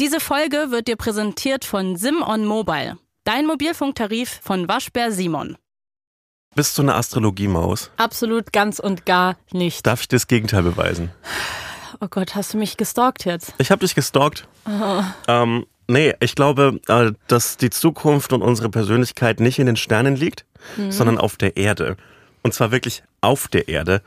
Diese Folge wird dir präsentiert von Simon Mobile, dein Mobilfunktarif von Waschbär Simon. Bist du eine Astrologiemaus? Absolut ganz und gar nicht. Darf ich dir das Gegenteil beweisen? Oh Gott, hast du mich gestalkt jetzt? Ich habe dich gestalkt. Ähm, nee, ich glaube, äh, dass die Zukunft und unsere Persönlichkeit nicht in den Sternen liegt, sondern auf der Erde. Und zwar wirklich auf der Erde.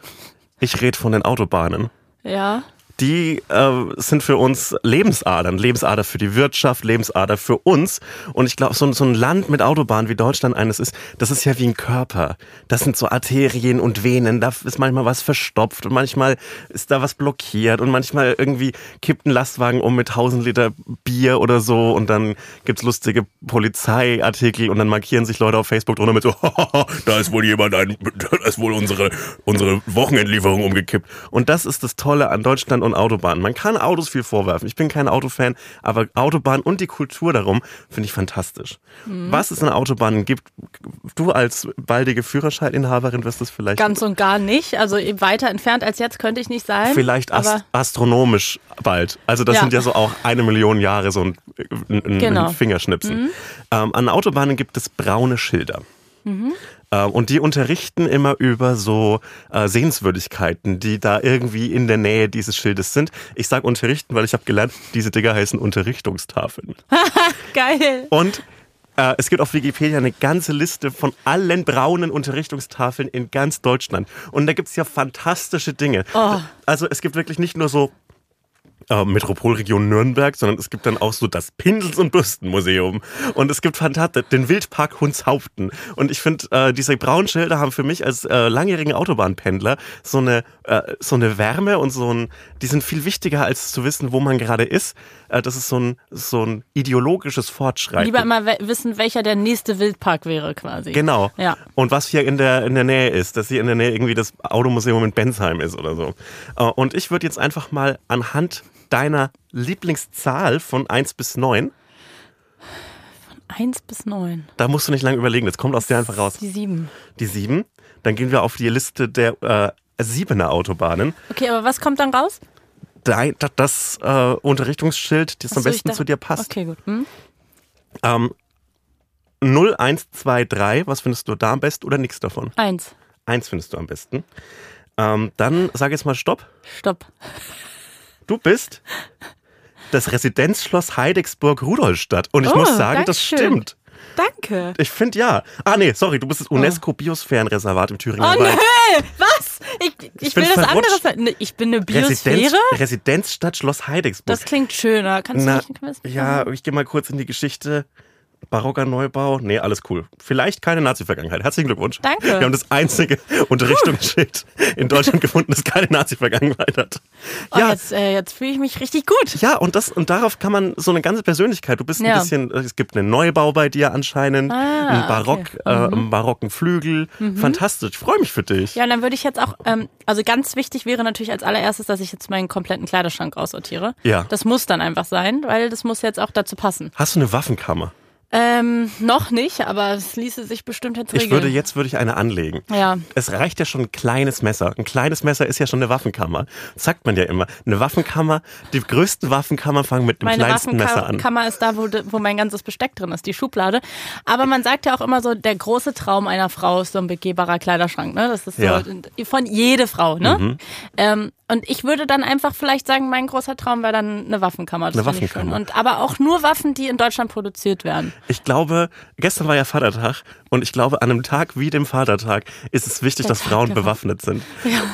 Ich rede von den Autobahnen. Ja. Die äh, sind für uns Lebensadern. Lebensader für die Wirtschaft, Lebensader für uns. Und ich glaube, so, ein- so ein Land mit Autobahnen wie Deutschland eines ist, das ist ja wie ein Körper. Das sind so Arterien und Venen. Da ist manchmal was verstopft und manchmal ist da was blockiert und manchmal irgendwie kippt ein Lastwagen um mit 1000 Liter Bier oder so und dann gibt's lustige Polizeiartikel und dann markieren sich Leute auf Facebook drunter mit so, da ist wohl jemand, ein, da ist wohl unsere, unsere Wochenendlieferung umgekippt. Und das ist das Tolle an Deutschland und Autobahnen. Man kann Autos viel vorwerfen. Ich bin kein Autofan, aber Autobahn und die Kultur darum finde ich fantastisch. Was es in Autobahnen gibt, du als baldige Führerscheininhaberin wirst es vielleicht Ganz und gar nicht. Also weiter entfernt als jetzt könnte ich nicht sein. Vielleicht ast astronomisch bald. Also das Ja. sind ja so auch eine Million Jahre so ein, ein, ein Genau. Fingerschnipsen. Ähm, an Autobahnen gibt es braune Schilder. Äh, Und die unterrichten immer über so äh, Sehenswürdigkeiten, die da irgendwie in der Nähe dieses Schildes sind. Ich sage unterrichten, weil ich habe gelernt, diese Dinger heißen Unterrichtungstafeln. geil. Und äh, es gibt auf Wikipedia eine ganze Liste von allen braunen Unterrichtungstafeln in ganz Deutschland. Und da gibt's ja fantastische Dinge. Oh. Also es gibt wirklich nicht nur so äh, Metropolregion Nürnberg, sondern es gibt dann auch so das Pinsels- und Bürstenmuseum. Und es gibt fantastisch den Wildpark Hunshaupten. Und ich finde, äh, diese braunen Schilder haben für mich als äh, langjährigen Autobahnpendler so eine, äh, so eine Wärme und so ein, die sind viel wichtiger als zu wissen, wo man gerade ist. Äh, das ist so ein, so ein ideologisches Fortschreiten. Lieber immer we wissen, welcher der nächste Wildpark wäre quasi. Genau. Ja. Und was hier in der, in der Nähe ist, dass hier in der Nähe irgendwie das Automuseum in Bensheim ist oder so. Äh, Und ich würde jetzt einfach mal anhand deiner Lieblingszahl von 1 bis 9, Eins bis neun. da musst du nicht lange überlegen, das kommt aus dir einfach raus. Die sieben. Die 7, dann gehen wir auf die Liste der äh, siebener Autobahnen. Okay, aber was kommt dann raus? Dein, das äh, Unterrichtungsschild, das am Ach so, ich besten dachte- zu dir passt. Okay, gut. Hm? Ähm, 0123, was findest du da am besten oder nichts davon? Eins. Eins findest du am besten. Ähm, dann sag jetzt mal Stopp. Stopp. Du bist das Residenzschloss Heidecksburg-Rudolstadt. Und ich Oh, muss sagen, das Dankeschön. stimmt. Danke. Ich finde ja. Ah, nee, sorry, du bist das UNESCO-Biosphärenreservat im Thüringer Oh Wald. nö! Was? Ich, ich, Ich bin will das verrutscht. andere. Ich bin eine Residenz, Biosphäre? Residenzstadt Schloss Heidecksburg. Das klingt schöner. Kannst Na, du nicht ein ja, ich gehe mal kurz in die Geschichte. Barocker Neubau. Nee, alles cool. Vielleicht keine Nazi-Vergangenheit. Herzlichen Glückwunsch. Danke. Wir haben das einzige Unterrichtungsschild in Deutschland gefunden, das keine Nazi-Vergangenheit hat. Oh, Ja, jetzt, äh, jetzt fühle ich mich richtig gut. Ja, und das und darauf kann man so eine ganze Persönlichkeit. Du bist ein Ja. bisschen, es gibt einen Neubau bei dir anscheinend, Ah, einen Barock, okay. Mhm. äh, einen barocken Flügel. Fantastisch, ich freue mich für dich. Ja, und dann würde ich jetzt auch, ähm, also ganz wichtig wäre natürlich als allererstes, dass ich jetzt meinen kompletten Kleiderschrank aussortiere. Ja. Das muss dann einfach sein, weil das muss jetzt auch dazu passen. Hast du eine Waffenkammer? Ähm, noch nicht, aber es ließe sich bestimmt jetzt regeln. Ich würde jetzt würde ich eine anlegen. Ja. Es reicht ja schon ein kleines Messer. Ein kleines Messer ist ja schon eine Waffenkammer. Das sagt man ja immer. Eine Waffenkammer, die größten Waffenkammern fangen mit dem Meine kleinsten Messer an. Waffenkammer ist da, wo, wo mein ganzes Besteck drin ist, die Schublade. Aber man sagt ja auch immer so, der große Traum einer Frau ist so ein begehbarer Kleiderschrank. Ne? Das ist so Ja. Mhm. von jede Frau. Ne? Ähm, und ich würde dann einfach vielleicht sagen, mein großer Traum wäre dann eine Waffenkammer. Das Eine. Waffenkammer. Und aber auch nur Waffen, die in Deutschland produziert werden. Ich glaube, gestern war ja Vatertag und ich glaube, an einem Tag wie dem Vatertag ist es wichtig, Der dass Tag Frauen bewaffnet sind.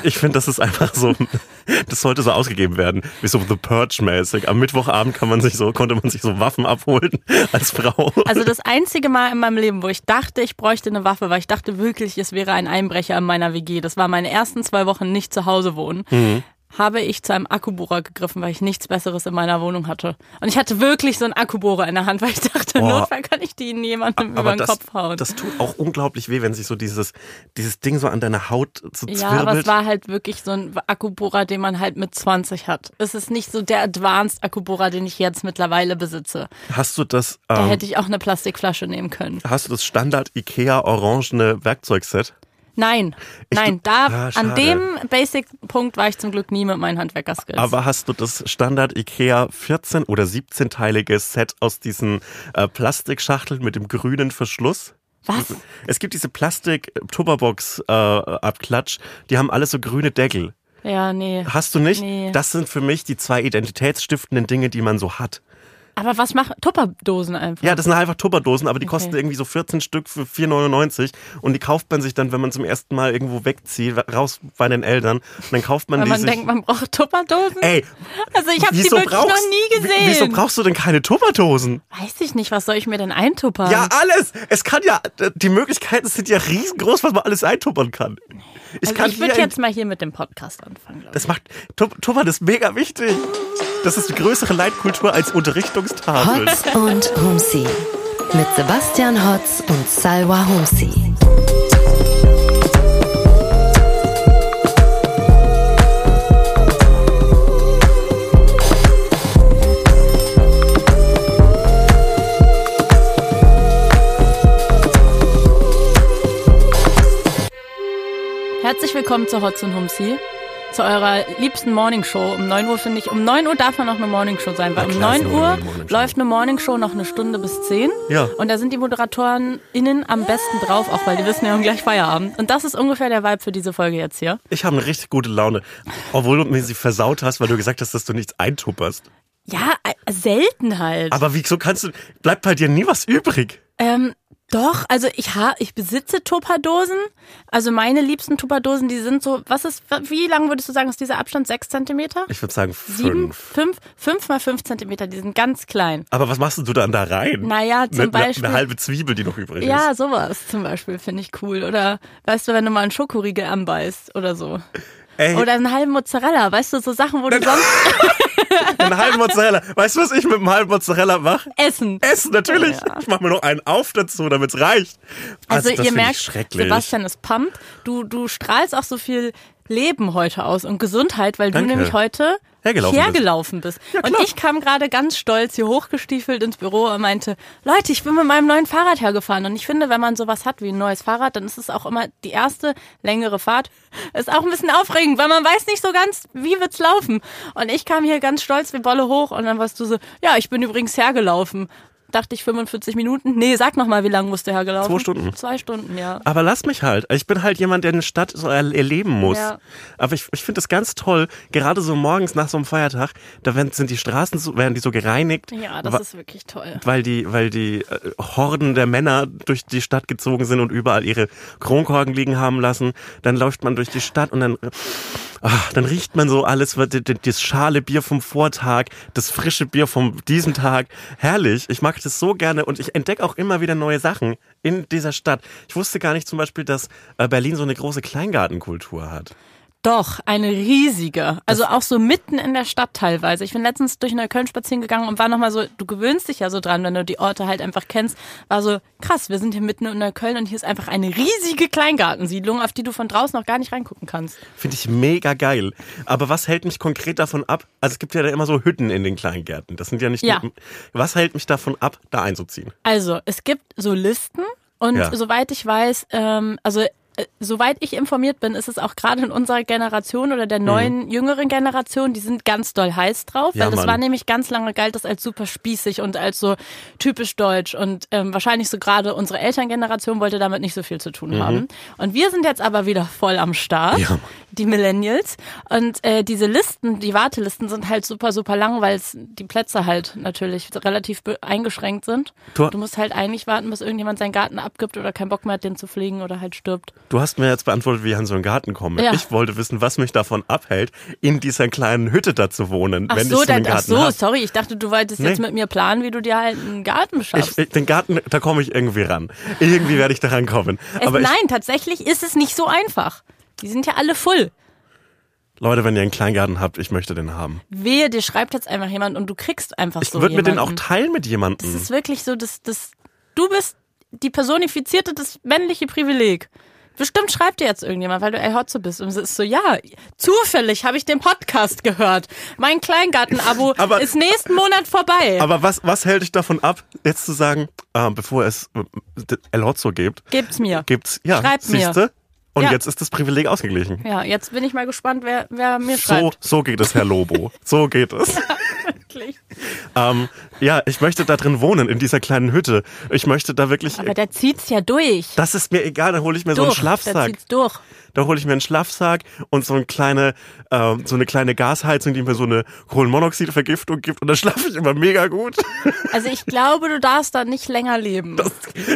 Ich finde, das ist einfach so, das sollte so ausgegeben werden, wie so The Purge-mäßig. Am Mittwochabend kann man sich so, konnte man sich so Waffen abholen als Frau. Also das einzige Mal in meinem Leben, wo ich dachte, ich bräuchte eine Waffe, weil ich dachte wirklich, es wäre ein Einbrecher in meiner WG. Das war meine ersten zwei Wochen nicht zu Hause wohnen. Mhm. Habe ich zu einem Akkubohrer gegriffen, weil ich nichts Besseres in meiner Wohnung hatte. Und ich hatte wirklich so einen Akkubohrer in der Hand, weil ich dachte, Boah. Notfall kann ich die jemandem über Aber den das, Kopf hauen. das tut auch unglaublich weh, wenn sich so dieses, dieses Ding so an deiner Haut so ja, aber es zwirbelt. war halt wirklich so ein Akkubohrer, den man halt mit 20 hat. Es ist nicht so der Advanced Akkubohrer, den ich jetzt mittlerweile besitze. Hast du das, Da ähm, hätte ich auch eine Plastikflasche nehmen können. hast du das Standard Ikea orangene Werkzeugset? Nein, Ich nein, da, Ah, an dem Basic-Punkt war ich zum Glück nie mit meinen Handwerkerskills. Aber hast du das Standard IKEA 14 oder 17-teilige Set aus diesen äh, Plastikschachteln mit dem grünen Verschluss? Was? Es gibt diese Plastik-Tupperbox-Abklatsch, die haben alle so grüne Deckel. Ja, nee. Hast du nicht? Nee. Das sind für mich die zwei identitätsstiftenden Dinge, die man so hat. Aber was machen Tupperdosen einfach? Ja, das sind einfach Tupperdosen, aber die Okay. kosten irgendwie so 14 Stück für 4,99 und die kauft man sich dann, wenn man zum ersten Mal irgendwo wegzieht, raus bei den Eltern. Und dann kauft man Weil die man sich. denkt, man braucht Tupperdosen? Ey, also ich habe die wirklich noch brauchst, nie wie- gesehen. Wieso brauchst du denn keine Tupperdosen? Weiß ich nicht, was soll ich mir denn eintuppern? Ja, alles. Es kann ja, die Möglichkeiten sind ja riesengroß, was man alles eintuppern kann. Ich also kann ich würde jetzt mal hier mit dem Podcast anfangen. Das macht, Tup- Tuppern ist mega wichtig. Das ist die größere Leitkultur als Unterrichtungstafel. Hotz und Humsi. Mit Sebastian Hotz und Salwa Humsi. Herzlich willkommen zu Hotz und Humsi. Zu eurer liebsten Morningshow. Um 9 Uhr finde ich, um 9 Uhr darf man noch eine Morningshow sein, weil um klar, ist 9 eine Uhr läuft eine Morningshow noch eine Stunde bis 10. Ja. Und da sind die Moderatoren innen am besten drauf, auch weil die wissen, wir haben gleich Feierabend. Und das ist ungefähr der Vibe für diese Folge jetzt hier. Ich habe eine richtig gute Laune. Obwohl du mir sie versaut hast, weil du gesagt hast, dass du nichts eintupperst. Ja, äh, selten halt. Aber wieso kannst du, bleibt bei dir nie was übrig? Ähm, doch, also ich ha, ich besitze Tupperdosen. Also meine liebsten Tupperdosen, die sind so, was ist, wie lang würdest du sagen, ist dieser Abstand? Sechs Zentimeter? Ich würde sagen Sieben, fünf. fünf, fünf mal fünf Zentimeter, die sind ganz klein. Aber was machst du dann da rein? Naja, zum eine, Beispiel- Eine halbe Zwiebel, die noch übrig ist. Ja, sowas zum Beispiel finde ich cool. Oder weißt du, wenn du mal einen Schokoriegel anbeißt oder so. Ey, Oder einen halben Mozzarella, weißt du, so Sachen, wo du sonst einen halben Mozzarella. Weißt du, was ich mit einem halben Mozzarella mache? essen. Essen, natürlich. Ja. Ich mache mir noch einen auf dazu, damit's reicht. Also, das ihr merkt. Sebastian ist pumped. Du, du strahlst auch so viel Leben heute aus und Gesundheit, weil Danke. du nämlich heute Hergelaufen bist. hergelaufen bist. und klar. ich kam gerade ganz stolz hier hochgestiefelt ins Büro und meinte, Leute, ich bin mit meinem neuen Fahrrad hergefahren. Und ich finde, wenn man sowas hat wie ein neues Fahrrad, dann ist es auch immer die erste längere Fahrt. Ist auch ein bisschen aufregend, weil man weiß nicht so ganz, wie wird's laufen. Und ich kam hier ganz stolz wie Bolle hoch und dann warst du so, ja, ich bin übrigens hergelaufen. Dachte ich 45 Minuten? Nee, sag noch mal, wie lange musst du hergelaufen? Zwei Stunden. Zwei Stunden, ja. Aber lass mich halt. Ich bin halt jemand, der eine Stadt so er- erleben muss. Ja. Aber ich, ich finde das ganz toll, gerade so morgens nach so einem Feiertag, da werden, sind die Straßen so, werden die so gereinigt. Ja, das ist wirklich toll. weil die, weil die äh, Horden der Männer durch die Stadt gezogen sind und überall ihre Kronkorken liegen haben lassen. Dann läuft man durch die Stadt und dann, ach, dann riecht man so alles, das, schale Bier vom Vortag, das frische Bier von diesem Tag. Herrlich. Ich mag das so gerne und ich entdecke auch immer wieder neue Sachen in dieser Stadt. Ich wusste gar nicht zum Beispiel, dass äh, Berlin so eine große Kleingartenkultur hat. Doch, eine riesige. Also auch so mitten in der Stadt teilweise. Ich bin letztens durch Neukölln spazieren gegangen und war nochmal so, du gewöhnst dich ja so dran, wenn du die Orte halt einfach kennst. War so, krass, wir sind hier mitten in Neukölln und hier ist einfach eine riesige Kleingartensiedlung, auf die du von draußen noch gar nicht reingucken kannst. Finde ich mega geil. Aber was hält mich konkret davon ab? Also es gibt ja da immer so Hütten in den Kleingärten. Das sind ja nicht Ja. nur, was hält mich davon ab, da einzuziehen? Also, es gibt so Listen und Ja. soweit ich weiß, ähm, also soweit ich informiert bin, ist es auch gerade in unserer Generation oder der neuen, jüngeren Generation, die sind ganz doll heiß drauf, Mhm. Ja, weil das Mann. war nämlich ganz lange galt das als super spießig und als so typisch deutsch und ähm, wahrscheinlich so gerade unsere Elterngeneration wollte damit nicht so viel zu tun haben. Und wir sind jetzt aber wieder voll am Start, Mhm. Ja. die Millennials und äh, diese Listen, die Wartelisten sind halt super, super lang, weil die Plätze halt natürlich relativ eingeschränkt sind. Du- Du musst halt eigentlich warten, bis irgendjemand seinen Garten abgibt oder keinen Bock mehr hat, den zu pflegen oder halt stirbt. Du hast mir jetzt beantwortet, wie ich an so einen Garten komme. Ja. Ich wollte wissen, was mich davon abhält, in dieser kleinen Hütte da zu wohnen, Ach wenn so, ich so einen dann, ach so, hab. sorry, ich dachte, du wolltest jetzt Nee. mit mir planen, wie du dir halt einen Garten beschaffst. Ich, ich, den Garten, da komme ich irgendwie ran. Irgendwie werde ich da rankommen. es, Aber ich, nein, tatsächlich ist es nicht so einfach. Die sind ja alle full. Leute, wenn ihr einen Kleingarten habt, ich möchte den haben. Wehe, dir schreibt jetzt einfach jemand und du kriegst einfach Ich so würde mir den auch teilen mit Das jemandem. ist wirklich so, dass das, du bist die personifizierte, das männliche Privileg. Bestimmt schreibt dir jetzt irgendjemand, weil du El Hotzo bist. Und es ist so, ja, zufällig habe ich den Podcast gehört. Mein Kleingarten-Abo ist nächsten Monat vorbei. Aber was, was hält dich davon ab, jetzt zu sagen, äh, bevor es äh, El Hotzo gibt, Gebt's mir. gibt's, ja, Schreibt mir. Und Ja. jetzt ist das Privileg ausgeglichen. Ja, jetzt bin ich mal gespannt, wer, wer mir So, schreibt. so geht es, Herr Lobo. So geht es. Wirklich. ähm, ja, ich möchte da drin wohnen, in dieser kleinen Hütte. Ich möchte da wirklich. Aber der zieht's ja durch. das ist mir egal, da hole ich mir so einen durch. Schlafsack. zieht's durch. Da hole ich mir einen Schlafsack und so eine kleine, äh, so eine kleine Gasheizung, die mir so eine Kohlenmonoxidvergiftung gibt und da schlafe ich immer mega gut. Also ich glaube, du darfst da nicht länger leben.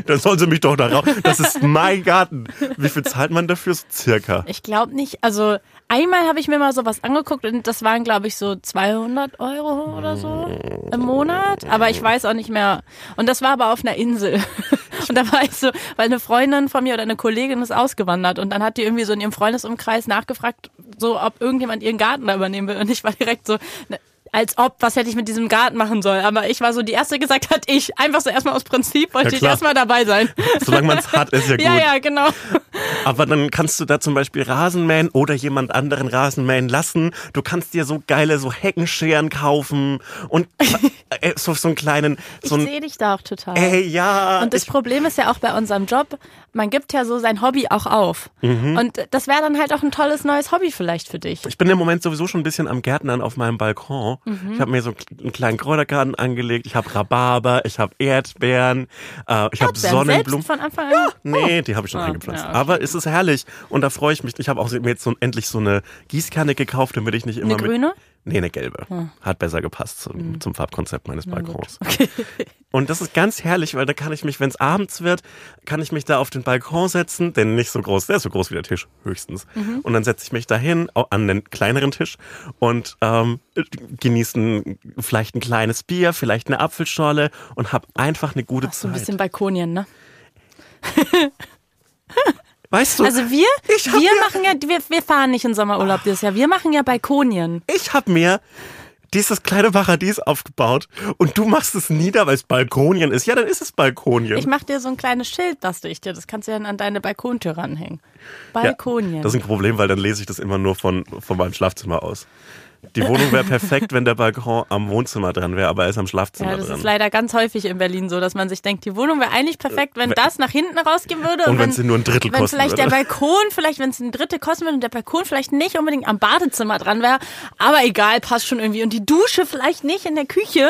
Dann sollen sie mich doch da raus. Das ist mein Garten. Wie viel zahlt man dafür? So circa. Ich glaube nicht. Also einmal habe ich mir mal sowas angeguckt und das waren, glaube ich, so 200 Euro oder so im Monat. Aber ich weiß auch nicht mehr. Und das war aber auf einer Insel. Und da war ich so, weil eine Freundin von mir oder eine Kollegin ist ausgewandert und dann hat die irgendwie so in ihrem Freundesumkreis nachgefragt, so ob irgendjemand ihren Garten da übernehmen will. Und ich war direkt so, ne, als ob, was hätte ich mit diesem Garten machen soll. Aber ich war so die erste, die gesagt hat, ich. Einfach so erstmal aus Prinzip wollte Ja, ich erstmal dabei sein. Solange man es hat, ist ja gut. Ja, ja, genau. Aber dann kannst du da zum Beispiel Rasen mähen oder jemand anderen Rasen mähen lassen. Du kannst dir so geile so Heckenscheren kaufen und äh, so, so einen kleinen, Ich so ein, sehe dich da auch total. ey, ja. Und das ich, Problem ist ja auch bei unserem Job, man gibt ja so sein Hobby auch auf. Mhm. Und das wäre dann halt auch ein tolles neues Hobby vielleicht für dich. ich bin im Moment sowieso schon ein bisschen am Gärtnern auf meinem Balkon. Mhm. Ich habe mir so einen kleinen Kräutergarten angelegt. Ich habe Rhabarber, ich habe Erdbeeren, äh, ich habe Sonnenblumen. Selbst von Anfang an? Nee, die habe ich schon Ah, eingepflanzt. ja, okay. Aber es ist herrlich und da freue ich mich. Ich habe auch mir jetzt so endlich so eine Gießkanne gekauft, damit ich nicht immer Eine mit grüne? Nee, eine gelbe. Hat besser gepasst zum, Hm. zum Farbkonzept meines Balkons. Und das ist ganz herrlich, weil da kann ich mich, wenn es abends wird, kann ich mich da auf den Balkon setzen, denn nicht so groß, der ist so groß wie der Tisch, höchstens. Mhm. Und dann setze ich mich dahin an den kleineren Tisch und ähm, genieße ein- vielleicht ein kleines Bier, vielleicht eine Apfelschorle und habe einfach eine gute So ein Zeit. bisschen Balkonien, ne? Weißt du, Also wir, wir ja- machen ja, wir, wir fahren nicht in Sommerurlaub dieses Jahr. Wir machen ja Balkonien. ich habe mir dieses kleine Paradies aufgebaut und du machst es nieder, weil es Balkonien ist. Ja, dann ist es Balkonien. Ich mach dir so ein kleines Schild, bastel ich dir. Das kannst du dann an deine Balkontür ranhängen. Ja, Balkonien. das ist ein Problem, weil dann lese ich das immer nur von, von meinem Schlafzimmer aus. Die Wohnung wäre perfekt, wenn der Balkon am Wohnzimmer dran wäre, aber er ist am Schlafzimmer ja, das dran. ist leider ganz häufig in Berlin so, dass man sich denkt, die Wohnung wäre eigentlich perfekt, wenn das nach hinten rausgehen würde. Und Und, wenn sie nur ein Drittel wenn kosten vielleicht würde. der Balkon, vielleicht wenn es ein Drittel kosten würde und der Balkon vielleicht nicht unbedingt am Badezimmer dran wäre. Aber egal, passt schon irgendwie. Und die Dusche vielleicht nicht in der Küche.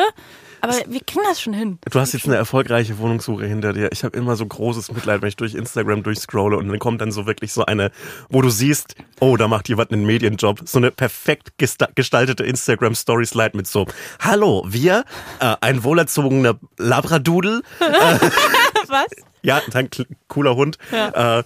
Aber wir kriegen das schon hin. Du hast jetzt eine erfolgreiche Wohnungssuche hinter dir. Ich habe immer so großes Mitleid, wenn ich durch Instagram durchscrolle und dann kommt dann so wirklich so eine, wo du siehst, oh, da macht jemand einen Medienjob. So eine perfekt gesta- gestaltete Instagram-Story-Slide mit so, hallo, wir, äh, ein wohlerzogener Labradoodle, Was? Ja, ein kl- cooler Hund. Äh,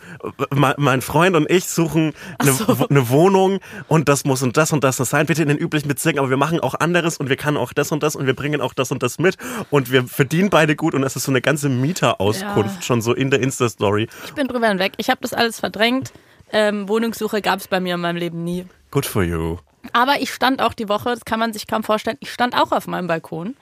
mein, mein Freund und ich suchen eine, so. eine Wohnung und das muss und das und das sein. Bitte in den üblichen Bezirken, aber wir machen auch anderes und wir können auch das und das und wir bringen auch das und das mit und wir verdienen beide gut und es ist so eine ganze Mieterauskunft Ja. schon so in der Insta-Story. Ich bin drüber hinweg. Ich habe das alles verdrängt. Ähm, Wohnungssuche gab es bei mir in meinem Leben nie. Good for you. Aber ich stand auch die Woche, das kann man sich kaum vorstellen, ich stand auch auf meinem Balkon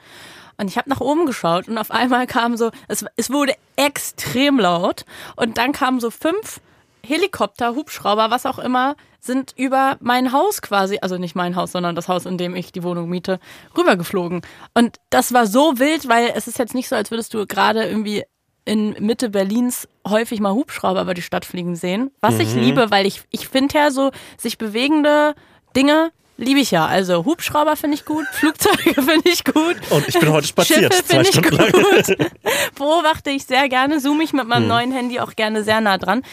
und ich habe nach oben geschaut und auf einmal kam so, es, es wurde extrem laut und dann kamen so fünf Helikopter, Hubschrauber, was auch immer, sind über mein Haus quasi, also nicht mein Haus, sondern das Haus, in dem ich die Wohnung miete, rübergeflogen. Und das war so wild, weil es ist jetzt nicht so, als würdest du gerade irgendwie in Mitte Berlins häufig mal Hubschrauber über die Stadt fliegen sehen. Was ich liebe, weil ich, ich finde ja so sich bewegende Dinge liebe ich ja. Also Hubschrauber finde ich gut, Flugzeuge finde ich gut. Und ich bin heute spaziert, Schiffe zwei finde ich Stunden lang. gut. Beobachte ich sehr gerne, zoome ich mit Hm. meinem neuen Handy auch gerne sehr nah dran.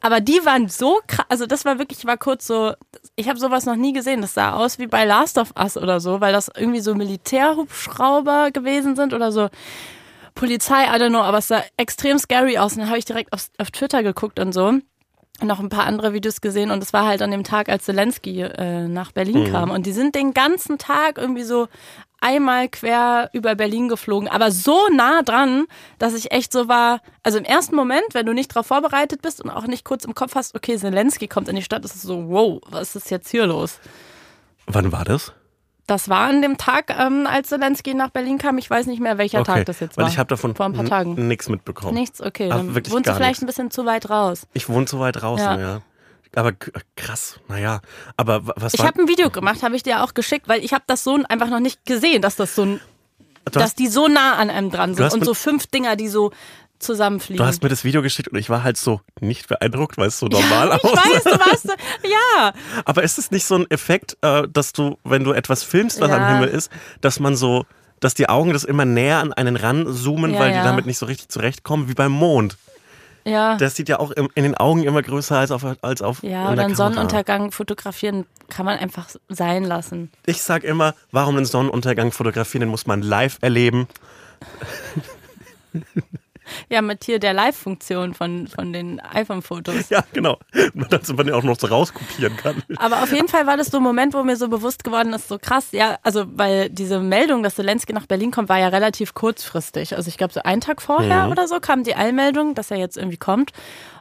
Aber die waren so krass, also das war wirklich, ich war kurz so, ich habe sowas noch nie gesehen. Das sah aus wie bei Last of Us oder so, weil das irgendwie so Militärhubschrauber gewesen sind oder so. Polizei, I don't know, aber es sah extrem scary aus. Und dann habe ich direkt auf, auf Twitter geguckt und so. Noch ein paar andere Videos gesehen und es war halt an dem Tag, als Zelensky äh, nach Berlin kam. Und die sind den ganzen Tag irgendwie so einmal quer über Berlin geflogen, aber so nah dran, dass ich echt so war, also im ersten Moment, wenn du nicht darauf vorbereitet bist und auch nicht kurz im Kopf hast, okay, Zelensky kommt in die Stadt, ist es so, wow, was ist jetzt hier los? Wann war das? Das war an dem Tag, ähm, als Zelensky nach Berlin kam. Ich weiß nicht mehr, welcher Tag das jetzt weil war. ich habe davon Vor ein paar Tagen. nichts mitbekommen. Nichts, okay. Ach, Dann wirklich wohnst du vielleicht nichts. ein bisschen zu weit raus. Ich wohne zu weit draußen, ja. Ja. Aber krass, naja. Aber wa- was Ich habe ein Video gemacht, habe ich dir auch geschickt, weil ich habe das so einfach noch nicht gesehen, dass das so ein, Du dass hast- die so nah an einem dran sind und so fünf Dinger, die so zusammenfliegen. Du hast mir das Video geschickt und ich war halt so nicht beeindruckt, weil es so normal ich aussah. weiß, du warst, ja. Aber ist es nicht so ein Effekt, äh, dass du, wenn du etwas filmst, was Ja. am Himmel ist, dass man so, dass die Augen das immer näher an einen ranzoomen, Ja, weil ja. die damit nicht so richtig zurechtkommen, wie beim Mond. Ja. Das sieht ja auch in den Augen immer größer als auf, als auf Ja, oder der einen. Sonnenuntergang fotografieren kann man einfach sein lassen. Ich sag immer, warum einen Sonnenuntergang fotografieren, den muss man live erleben. Ja, mit hier der Live-Funktion von, von den iPhone-Fotos. Ja, genau. Dass man den auch noch so rauskopieren kann. Aber auf jeden Fall war das so ein Moment, wo mir so bewusst geworden ist, so krass, ja, also weil diese Meldung, dass Zelensky nach Berlin kommt, war ja relativ kurzfristig. Also ich glaube, so einen Tag vorher oder so kam die Eilmeldung, dass er jetzt irgendwie kommt.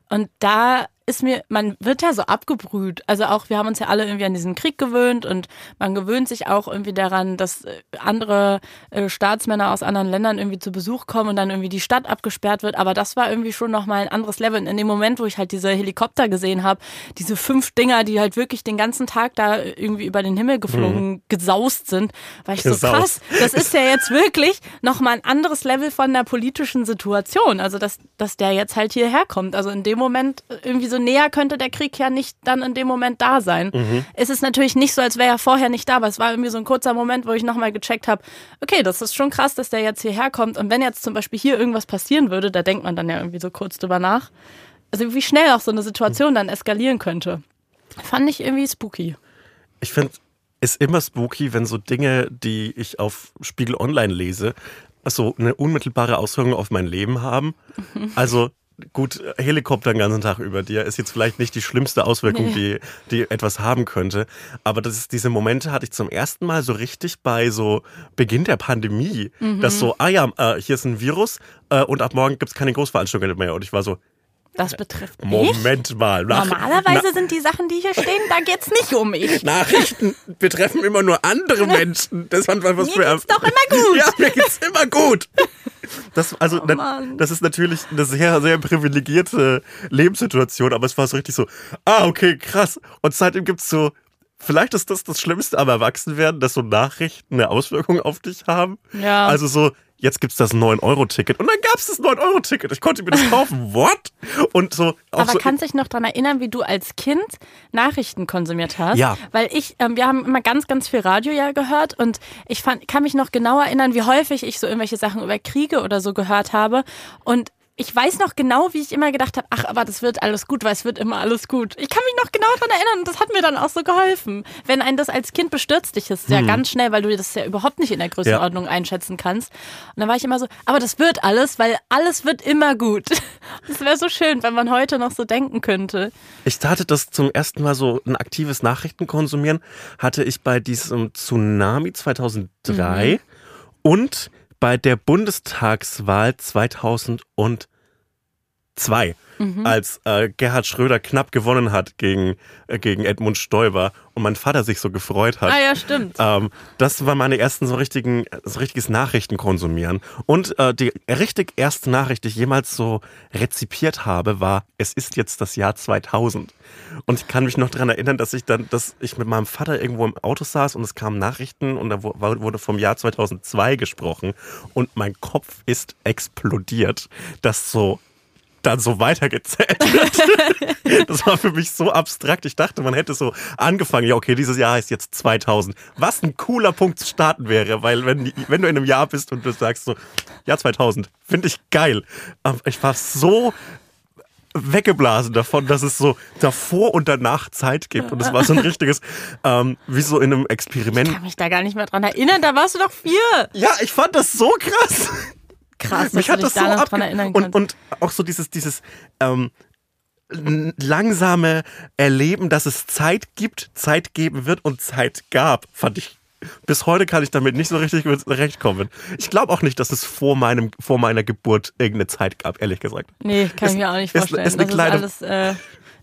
Und da ist mir, man wird ja so abgebrüht. Also auch, wir haben uns ja alle irgendwie an diesen Krieg gewöhnt und man gewöhnt sich auch irgendwie daran, dass äh, andere äh, Staatsmänner aus anderen Ländern irgendwie zu Besuch kommen und dann irgendwie die Stadt abgesperrt wird. Aber das war irgendwie schon nochmal ein anderes Level. Und in dem Moment, wo ich halt diese Helikopter gesehen habe, diese fünf Dinger, die halt wirklich den ganzen Tag da irgendwie über den Himmel geflogen, gesaust sind, war ich so Gesaust. krass. Das ist ja jetzt wirklich nochmal ein anderes Level von der politischen Situation. Also, dass, dass der jetzt halt hierher kommt. Also in dem Moment irgendwie so näher könnte der Krieg ja nicht dann in dem Moment da sein. Es ist natürlich nicht so, als wäre er vorher nicht da, aber es war irgendwie so ein kurzer Moment, wo ich nochmal gecheckt habe, okay, das ist schon krass, dass der jetzt hierher kommt. Und wenn jetzt zum Beispiel hier irgendwas passieren würde, da denkt man dann ja irgendwie so kurz drüber nach. Also wie schnell auch so eine Situation dann eskalieren könnte. Fand ich irgendwie spooky. Ich finde, ist immer spooky, wenn so Dinge, die ich auf Spiegel Online lese, so eine unmittelbare Auswirkung auf mein Leben haben. Also gut, Helikopter den ganzen Tag über dir ist jetzt vielleicht nicht die schlimmste Auswirkung, die, die etwas haben könnte. Aber das ist, diese Momente hatte ich zum ersten Mal so richtig bei so Beginn der Pandemie. Dass so, ah ja, äh, hier ist ein Virus äh, und ab morgen gibt es keine Großveranstaltungen mehr. Und ich war so, Das betrifft mich. Moment mal. Nach, Normalerweise sind die Sachen, die hier stehen, da geht's nicht um mich. Nachrichten betreffen immer nur andere Menschen. Das fand was Mir für geht's doch immer gut. Ja, mir geht's immer gut. Das, also, Oh na- das ist natürlich eine sehr, sehr privilegierte Lebenssituation, aber es war so richtig so, ah, okay, krass. Und seitdem gibt's so, vielleicht ist das das Schlimmste am Erwachsenwerden, dass so Nachrichten eine Auswirkung auf dich haben. Ja. Also so, jetzt gibt's das 9-Euro-Ticket. Und dann gab's das 9-Euro-Ticket. Ich konnte mir das kaufen. What? Und so, Aber so, kannst dich noch daran erinnern, wie du als Kind Nachrichten konsumiert hast? Ja. Weil ich, ähm, wir haben immer ganz, ganz viel Radio ja gehört und ich fand, kann mich noch genau erinnern, wie häufig ich so irgendwelche Sachen über Kriege oder so gehört habe und ich weiß noch genau, wie ich immer gedacht habe, ach, aber das wird alles gut, weil es wird immer alles gut. Ich kann mich noch genau daran erinnern und das hat mir dann auch so geholfen. Wenn ein das als Kind bestürzt dich ist, ja ganz schnell, weil du das ja überhaupt nicht in der Größenordnung einschätzen kannst. Und dann war ich immer so, aber das wird alles, weil alles wird immer gut. Das wäre so schön, wenn man heute noch so denken könnte. Ich hatte das zum ersten Mal so ein aktives Nachrichtenkonsumieren, hatte ich bei diesem Tsunami 2003 und bei der Bundestagswahl 2002, als äh, Gerhard Schröder knapp gewonnen hat gegen, äh, gegen Edmund Stoiber und mein Vater sich so gefreut hat. Ah ja, stimmt. Ähm, das war meine ersten so richtigen, so richtiges Nachrichten konsumieren. Und äh, die richtig erste Nachricht, die ich jemals so rezipiert habe, war, es ist jetzt das Jahr 2000. Und ich kann mich noch daran erinnern, dass ich dann, dass ich mit meinem Vater irgendwo im Auto saß und es kamen Nachrichten und da wurde vom Jahr 2002 gesprochen und mein Kopf ist explodiert, dass so dann so weitergezählt wird. das war für mich so abstrakt. Ich dachte, man hätte so angefangen, ja, okay, dieses Jahr heißt jetzt 2000. Was ein cooler Punkt zu starten wäre, weil wenn, wenn du in einem Jahr bist und du sagst so, Jahr 2000, finde ich geil. Aber ich war so weggeblasen davon, dass es so davor und danach Zeit gibt. Und es war so ein richtiges, ähm, wie so in einem Experiment. Ich kann mich da gar nicht mehr dran erinnern, da warst du doch vier. Ja, ich fand das so krass. Krass, dass Mich hat das so da dran erinnern und, kannst. und auch so dieses, dieses ähm, langsame Erleben, dass es Zeit gibt, Zeit geben wird und Zeit gab, fand ich. Bis heute kann ich damit nicht so richtig zurechtkommen. Ich glaube auch nicht, dass es vor, meinem, vor meiner Geburt irgendeine Zeit gab, ehrlich gesagt. Nee, kann Ist- ich mir auch nicht ist- vorstellen. ist eine das ist alles, äh,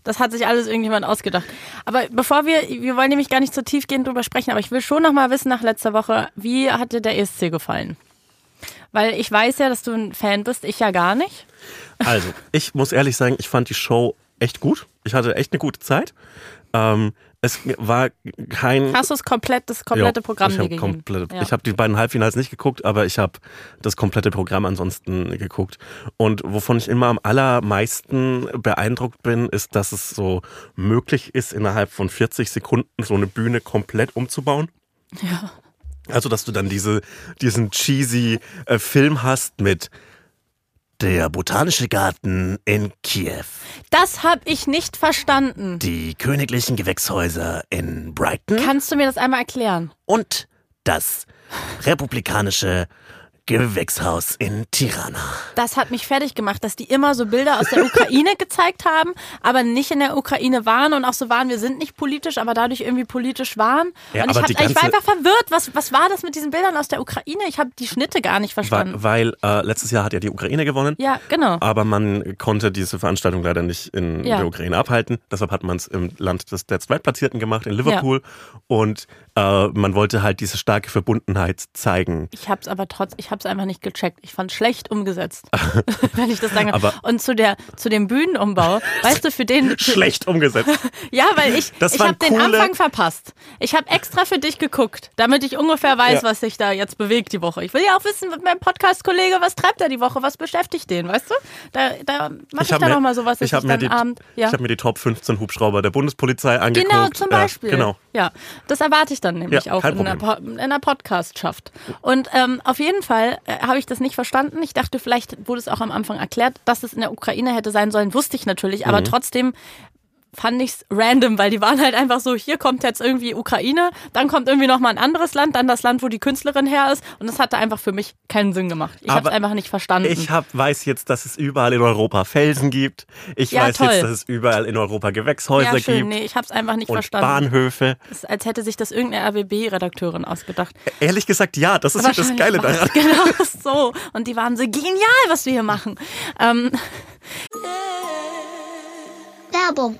das hat sich alles irgendjemand ausgedacht. Aber bevor wir, wir wollen nämlich gar nicht so tiefgehend drüber sprechen, aber ich will schon noch mal wissen nach letzter Woche, wie hat dir der ESC gefallen? Weil ich weiß ja, dass du ein Fan bist, ich ja gar nicht. Also, ich muss ehrlich sagen, ich fand die Show echt gut. Ich hatte echt eine gute Zeit. Ähm, Es war kein. Hast du es komplett, das komplette Ja, Programm ich hab komplett, Ja. Ich habe die beiden Halbfinals nicht geguckt, aber ich habe das komplette Programm ansonsten geguckt. Und wovon ich immer am allermeisten beeindruckt bin, ist, dass es so möglich ist, innerhalb von 40 Sekunden so eine Bühne komplett umzubauen. ja. Also, dass du dann diese, diesen cheesy äh, Film hast mit der Botanische Garten in Kiew, Das habe ich nicht verstanden. die königlichen Gewächshäuser in Brighton Kannst du mir das einmal erklären? und das republikanische Gewächshaus in Tirana. Das hat mich fertig gemacht, dass die immer so Bilder aus der Ukraine gezeigt haben, aber nicht in der Ukraine waren und auch so waren, wir sind nicht politisch, aber dadurch irgendwie politisch waren. Ja, und ich, hab, ich war einfach verwirrt. Was, was war das mit diesen Bildern aus der Ukraine? Ich habe die Schnitte gar nicht verstanden. Weil, weil äh, letztes Jahr hat ja die Ukraine gewonnen. ja, genau. Aber man konnte diese Veranstaltung leider nicht in Ja. der Ukraine abhalten. Deshalb hat man es im Land des der Zweitplatzierten gemacht, in Liverpool. Und äh, man wollte halt diese starke Verbundenheit zeigen. Ich habe es aber trotz, ich habe es einfach nicht gecheckt. Ich fand schlecht umgesetzt, wenn ich das. Aber- Und zu der zu dem Bühnenumbau, weißt du, für den Schlecht umgesetzt. Ja, weil ich, Das ich habe den Anfang verpasst. Ich habe extra für dich geguckt, damit ich ungefähr weiß, Ja. was sich da jetzt bewegt die Woche. Ich will ja auch wissen, mit meinem Podcast-Kollege, was treibt er die Woche, was beschäftigt den, weißt du? Da, da mache ich, hab da noch mal sowas, ich ich, hab mir die, Abend... Ja. ich hab mir die Top 15 Hubschrauber der Bundespolizei angeguckt. Genau, zum Ja, Beispiel. genau. Ja, das erwarte ich dann nämlich Ja, auch in der, Po- in der Podcastschaft. Und ähm, auf jeden Fall äh, habe ich das nicht verstanden. Ich dachte, vielleicht wurde es auch am Anfang erklärt, dass es in der Ukraine hätte sein sollen, wusste ich natürlich, aber Mhm. trotzdem fand ich's random, weil die waren halt einfach so, hier kommt jetzt irgendwie Ukraine, dann kommt irgendwie noch mal ein anderes Land, dann das Land, wo die Künstlerin her ist und das hatte einfach für mich keinen Sinn gemacht. Ich habe es einfach nicht verstanden. Ich hab, weiß jetzt, dass es überall in Europa Felsen gibt. Ich Ja, weiß toll. jetzt, dass es überall in Europa Gewächshäuser ja, schön, gibt. nee, ich habe es einfach nicht und verstanden. Bahnhöfe. Es ist, als hätte sich das irgendeine RBB-Redakteurin ausgedacht. Ehrlich gesagt, ja, das ist das Geile daran. es Genau so. Und die waren so genial, was wir hier machen. Ähm, Werbung.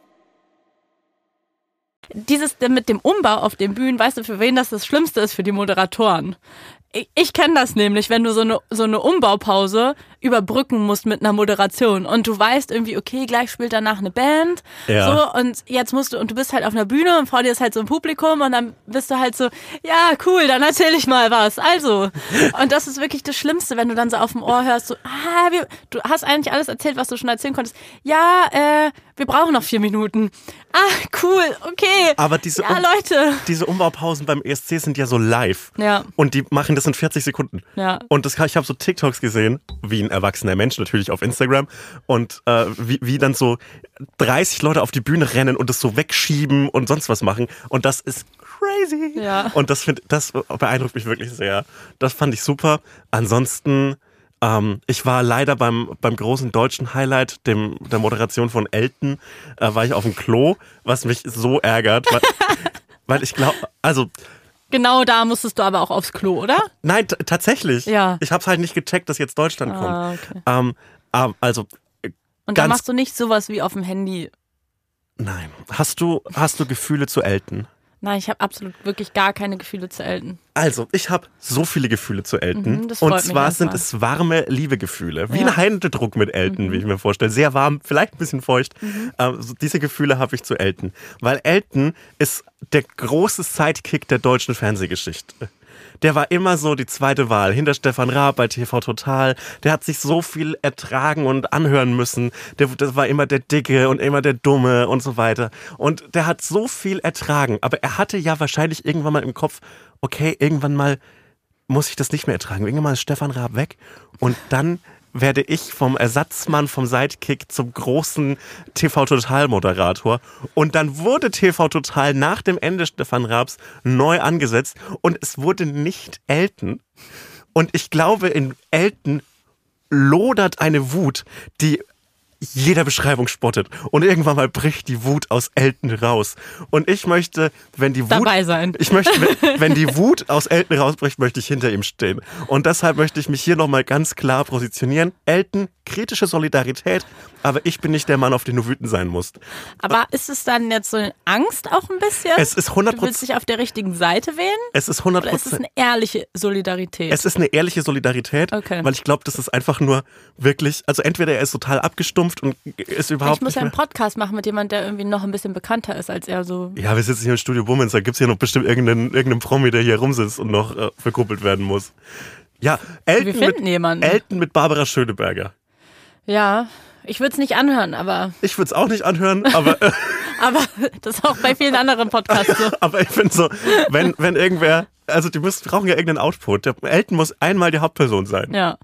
Dieses mit dem Umbau auf den Bühnen, weißt du, für wen das das Schlimmste ist? Für die Moderatoren. Ich, ich kenne das nämlich, wenn du so eine, so eine Umbaupause überbrücken musst mit einer Moderation und du weißt irgendwie, okay, gleich spielt danach eine Band, Ja. so und jetzt musst du und du bist halt auf einer Bühne und vor dir ist halt so ein Publikum und dann bist du halt so, ja cool, dann erzähl ich mal was. Also und das ist wirklich das Schlimmste, wenn du dann so auf dem Ohr hörst, so, ah, wir, du hast eigentlich alles erzählt, was du schon erzählen konntest. Ja, äh, wir brauchen noch vier Minuten. Ah, cool, okay. Aber diese, ja, Um- Leute. diese Umbaupausen beim ESC sind ja so live. Ja. Und die machen das in 40 Sekunden. Ja. Und das, ich habe so TikToks gesehen, wie ein erwachsener Mensch natürlich auf Instagram. Und äh, wie, wie dann so 30 Leute auf die Bühne rennen und das so wegschieben und sonst was machen. Und das ist crazy. Ja. Und das, find, das beeindruckt mich wirklich sehr. Das fand ich super. Ansonsten, ähm, ich war leider beim, beim großen deutschen Highlight, dem, der Moderation von Elton, äh, war ich auf dem Klo, was mich so ärgert. Weil, weil ich glaube, also Genau da musstest du aber auch aufs Klo, oder? Nein, tatsächlich. Ja. Ich habe halt nicht gecheckt, dass jetzt Deutschland Ah, kommt. okay. Ähm, ähm, also Und da machst du nicht sowas wie auf dem Handy. nein. Hast du hast du Gefühle zu Elton? Nein, ich habe absolut wirklich gar keine Gefühle zu Elton. Also ich habe so viele Gefühle zu Elton. Mhm, Und zwar sind es warme Liebegefühle, wie Ja. Mhm. ein Händedruck mit Elton, wie ich mir vorstelle. Sehr warm, vielleicht ein bisschen feucht. Ähm, so diese Gefühle habe ich zu Elton, weil Elton ist der große Sidekick der deutschen Fernsehgeschichte. Der war immer so die zweite Wahl hinter Stefan Raab bei TV Total. Der hat sich so viel ertragen und anhören müssen. Der, das war immer der Dicke und immer der Dumme und so weiter. Und der hat so viel ertragen. Aber er hatte ja wahrscheinlich irgendwann mal im Kopf, okay, irgendwann mal muss ich das nicht mehr ertragen. Irgendwann mal ist Stefan Raab weg und dann werde ich vom Ersatzmann, vom Sidekick zum großen TV Total Moderator. Und dann wurde TV Total nach dem Ende Stefan Raabs neu angesetzt und es wurde nicht Elton. Und ich glaube, in Elton lodert eine Wut, die jeder Beschreibung spottet. Und irgendwann mal bricht die Wut aus Elton raus. Und ich möchte, wenn die Wut. Dabei sein. Ich möchte, wenn, wenn die Wut aus Elton rausbricht, möchte ich hinter ihm stehen. Und deshalb möchte ich mich hier nochmal ganz klar positionieren. Elton, kritische Solidarität, aber ich bin nicht der Mann, auf den du wütend sein musst. Aber ist es dann jetzt so eine Angst auch ein bisschen? Es ist 100 Du willst dich auf der richtigen Seite wählen? Es ist 100 Oder ist es eine ehrliche Solidarität? Es ist eine ehrliche Solidarität, Okay. weil ich glaube, das ist einfach nur wirklich, also entweder er ist total abgestumpft und ist überhaupt ich muss ja einen. Podcast machen mit jemandem, der irgendwie noch ein bisschen bekannter ist als er so. Ja, wir sitzen hier im Studio Bummens, da gibt's hier noch bestimmt irgendeinen, irgendeinen Promi, der hier rumsitzt und noch äh, verkuppelt werden muss. Ja, Elton, Wir finden mit, jemanden. Elton mit Barbara Schöneberger. Ja, ich würde es nicht anhören, aber, Ich würde es auch nicht anhören, aber, äh, aber das ist auch bei vielen anderen Podcasts so. aber ich finde so, wenn, wenn irgendwer, also die müssen, brauchen ja irgendeinen Output. Der Elton muss einmal die Hauptperson sein. Ja.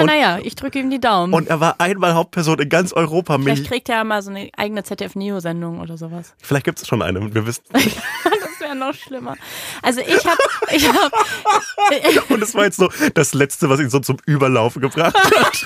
Ja, naja, ich drücke ihm die Daumen. Und er war einmal Hauptperson in ganz Europa. Vielleicht kriegt er ja mal so eine eigene ZDF-Neo-Sendung oder sowas. Vielleicht gibt es schon eine und wir wissen. Das wäre noch schlimmer. Also ich habe, ich habe, Und es war jetzt so das Letzte, was ihn so zum Überlaufen gebracht hat.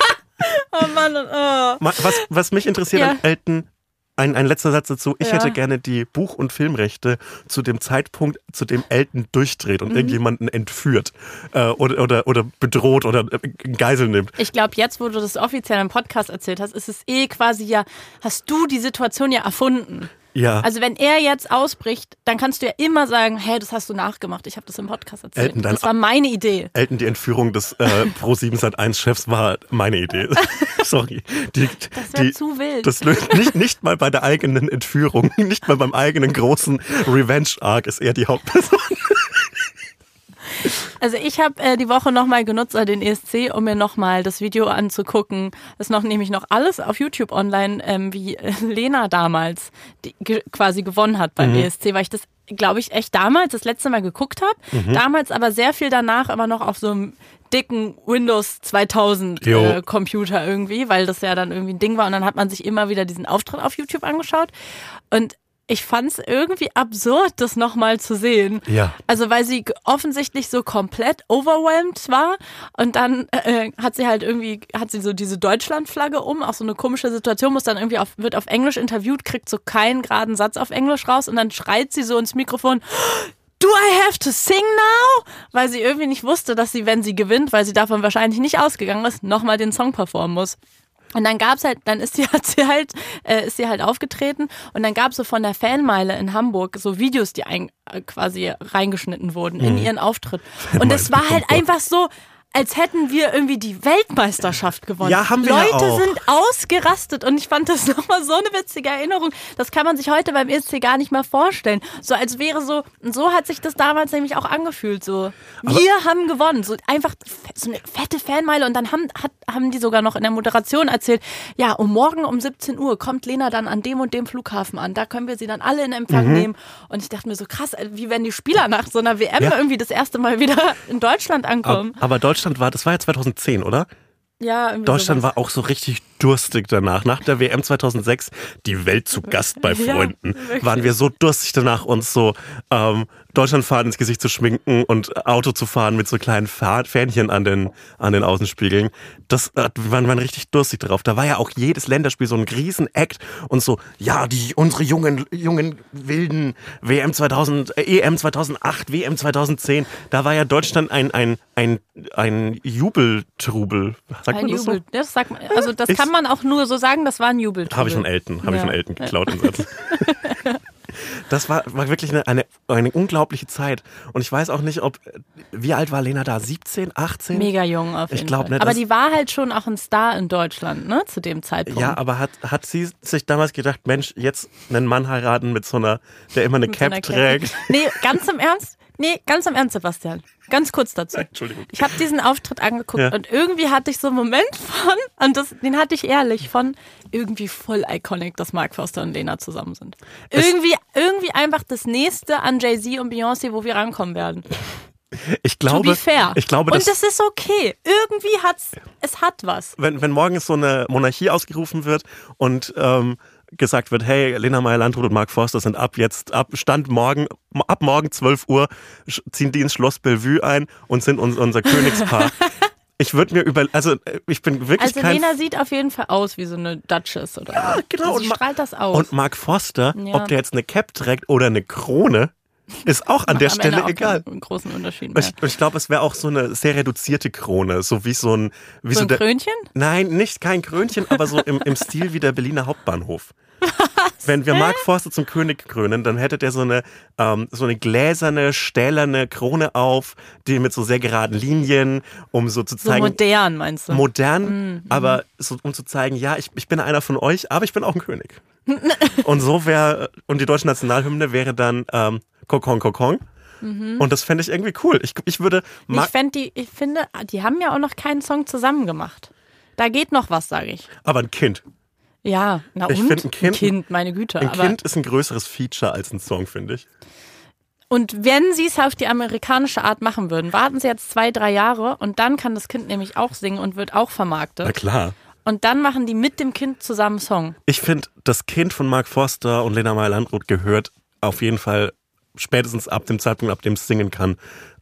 oh Mann, oh. Was, was mich interessiert Ja. an Elton, ein, ein letzter Satz dazu. Ich Ja. hätte gerne die Buch- und Filmrechte zu dem Zeitpunkt, zu dem Elton durchdreht Mhm. und irgendjemanden entführt äh, oder, oder, oder bedroht oder äh, Geisel nimmt. Ich glaube, jetzt, wo du das offiziell im Podcast erzählt hast, ist es eh quasi ja, hast du die Situation ja erfunden. Ja. Also wenn er jetzt ausbricht, dann kannst du ja immer sagen, hey, das hast du nachgemacht. Ich habe das im Podcast erzählt. Elton, das war meine Idee. Elton, die Entführung des äh, Pro 7 Sat 1 Chefs war meine Idee. Sorry. Die, Das wäre zu wild. Das löst nicht, nicht mal bei der eigenen Entführung, nicht mal beim eigenen großen Revenge-Arc ist er die Hauptperson. Also ich habe äh, die Woche nochmal genutzt, äh, den ESC, um mir nochmal das Video anzugucken. Das ist noch nämlich noch alles auf YouTube online, ähm, wie äh, Lena damals die, ge quasi gewonnen hat Mhm. beim ESC, weil ich das, glaube ich, echt damals das letzte Mal geguckt habe. Mhm. Damals aber sehr viel danach immer noch auf so einem dicken Windows 2000 Jo. äh, Computer irgendwie, weil das ja dann irgendwie ein Ding war und dann hat man sich immer wieder diesen Auftritt auf YouTube angeschaut und ich fand es irgendwie absurd, das nochmal zu sehen. Ja. Also weil sie offensichtlich so komplett overwhelmed war und dann äh, hat sie halt irgendwie, hat sie so diese Deutschlandflagge um, auch so eine komische Situation, muss dann irgendwie auf, wird auf Englisch interviewt, kriegt so keinen geraden Satz auf Englisch raus und dann schreit sie so ins Mikrofon, Do I have to sing now? Weil sie irgendwie nicht wusste, dass sie, wenn sie gewinnt, weil sie davon wahrscheinlich nicht ausgegangen ist, nochmal den Song performen muss. Und dann gab's halt, dann ist sie, hat sie halt, äh, ist sie halt aufgetreten. Und dann gab's so von der Fanmeile in Hamburg so Videos, die ein, äh, quasi reingeschnitten wurden in ihren Auftritt. Und es war halt einfach so, als hätten wir irgendwie die Weltmeisterschaft gewonnen. Ja, haben wir ja Leute auch. sind ausgerastet und ich fand das nochmal so eine witzige Erinnerung. Das kann man sich heute beim ESC gar nicht mehr vorstellen. So als wäre so, und so hat sich das damals nämlich auch angefühlt. So, wir haben gewonnen. So einfach so eine fette Fanmeile und dann haben, hat, haben die sogar noch in der Moderation erzählt, ja, um morgen um 17 Uhr kommt Lena dann an dem und dem Flughafen an. Da können wir sie dann alle in Empfang nehmen. Und ich dachte mir so krass, wie wenn die Spieler nach so einer WM Ja. irgendwie das erste Mal wieder in Deutschland ankommen. Aber, aber Deutschland war, das war ja 2010, oder? ja, irgendwie Deutschland sowas. war auch so richtig durstig danach. Nach der WM 2006, die Welt zu Gast bei Ja, Freunden, wirklich. waren wir so durstig danach, uns so ähm, Deutschlandfahren ins Gesicht zu schminken und Auto zu fahren mit so kleinen Fähnchen an den, an den Außenspiegeln. Das äh, wir waren, waren richtig durstig drauf. Da war ja auch jedes Länderspiel so ein Riesen-Act und so, ja, die unsere jungen, jungen wilden WM 2000, äh, EM 2008, WM 2010, da war ja Deutschland ein, ein, ein, ein Jubeltrubel. Sagt Ein man das so? Jubel. Das sagt man, also das Ich- kann man auch nur so sagen, das war ein Jubel. Habe ich von Elton, habe ich Ja. von Elton geklaut den Satz. Das war, war wirklich eine, eine, eine unglaubliche Zeit. Und ich weiß auch nicht, ob, wie alt war Lena da? 17, 18? Mega jung auf Ich jeden glaub Fall. nicht, Aber die war halt schon auch ein Star in Deutschland, ne, zu dem Zeitpunkt. Ja, aber hat, hat sie sich damals gedacht, Mensch, jetzt einen Mann heiraten mit so einer, der immer eine Mit so Cap einer Cap. trägt? Nee, ganz im Ernst? Nee, ganz im Ernst, Sebastian. Ganz kurz dazu. Entschuldigung. Ich habe diesen Auftritt angeguckt Ja. und irgendwie hatte ich so einen Moment von, und das, den hatte ich ehrlich, von irgendwie voll iconic, dass Mark Foster und Lena zusammen sind. Irgendwie, irgendwie einfach das nächste an Jay-Z und Beyoncé, wo wir rankommen werden. Ich To glaube, be fair. ich glaube, und das ist okay. Irgendwie hat's, es hat was. wenn, wenn morgen so eine Monarchie ausgerufen wird und ähm, gesagt wird, hey, Lena Meyer-Landrut und Mark Forster sind ab jetzt, ab Stand morgen, ab morgen 12 Uhr ziehen die ins Schloss Bellevue ein und sind uns, unser Königspaar. Ich würde mir über, also ich bin wirklich Also kein Lena sieht auf jeden Fall aus wie so eine Duchess oder so. genau. Also und sie strahlt das aus. Und Mark Forster, Ja. ob der jetzt eine Cap trägt oder eine Krone, ist auch an der Stelle egal. keinen großen Unterschied mehr. Ich, ich glaube, es wäre auch so eine sehr reduzierte Krone, so wie so ein, wie So ein der, Krönchen? Nein, nicht kein Krönchen, aber so im, im Stil wie der Berliner Hauptbahnhof. Wenn wir Mark Forster zum König krönen, dann hätte der so eine, ähm, so eine gläserne, stählerne Krone auf, die mit so sehr geraden Linien, um so zu So zeigen, modern, meinst du? modern, aber so, um zu zeigen, ja, ich, ich bin einer von euch, aber ich bin auch ein König. und so wäre, und die deutsche Nationalhymne wäre dann ähm, Kokon Kokon. Und das fände ich irgendwie cool. Ich, ich würde ich, fänd die, ich finde, die haben ja auch noch keinen Song zusammen gemacht. Da geht noch was, sage ich. aber ein Kind. Ja, na Ich und? find ein Kind- meine Güte. Ein Kind ist ein größeres Feature als ein Song, finde ich. Und wenn sie es auf die amerikanische Art machen würden, warten sie jetzt zwei, drei Jahre und dann kann das Kind nämlich auch singen und wird auch Na vermarktet. klar. Und dann machen die mit dem Kind zusammen Song. Ich finde, das Kind von Mark Forster und Lena Meyer-Landrut gehört auf jeden Fall spätestens ab dem Zeitpunkt, ab dem es singen kann,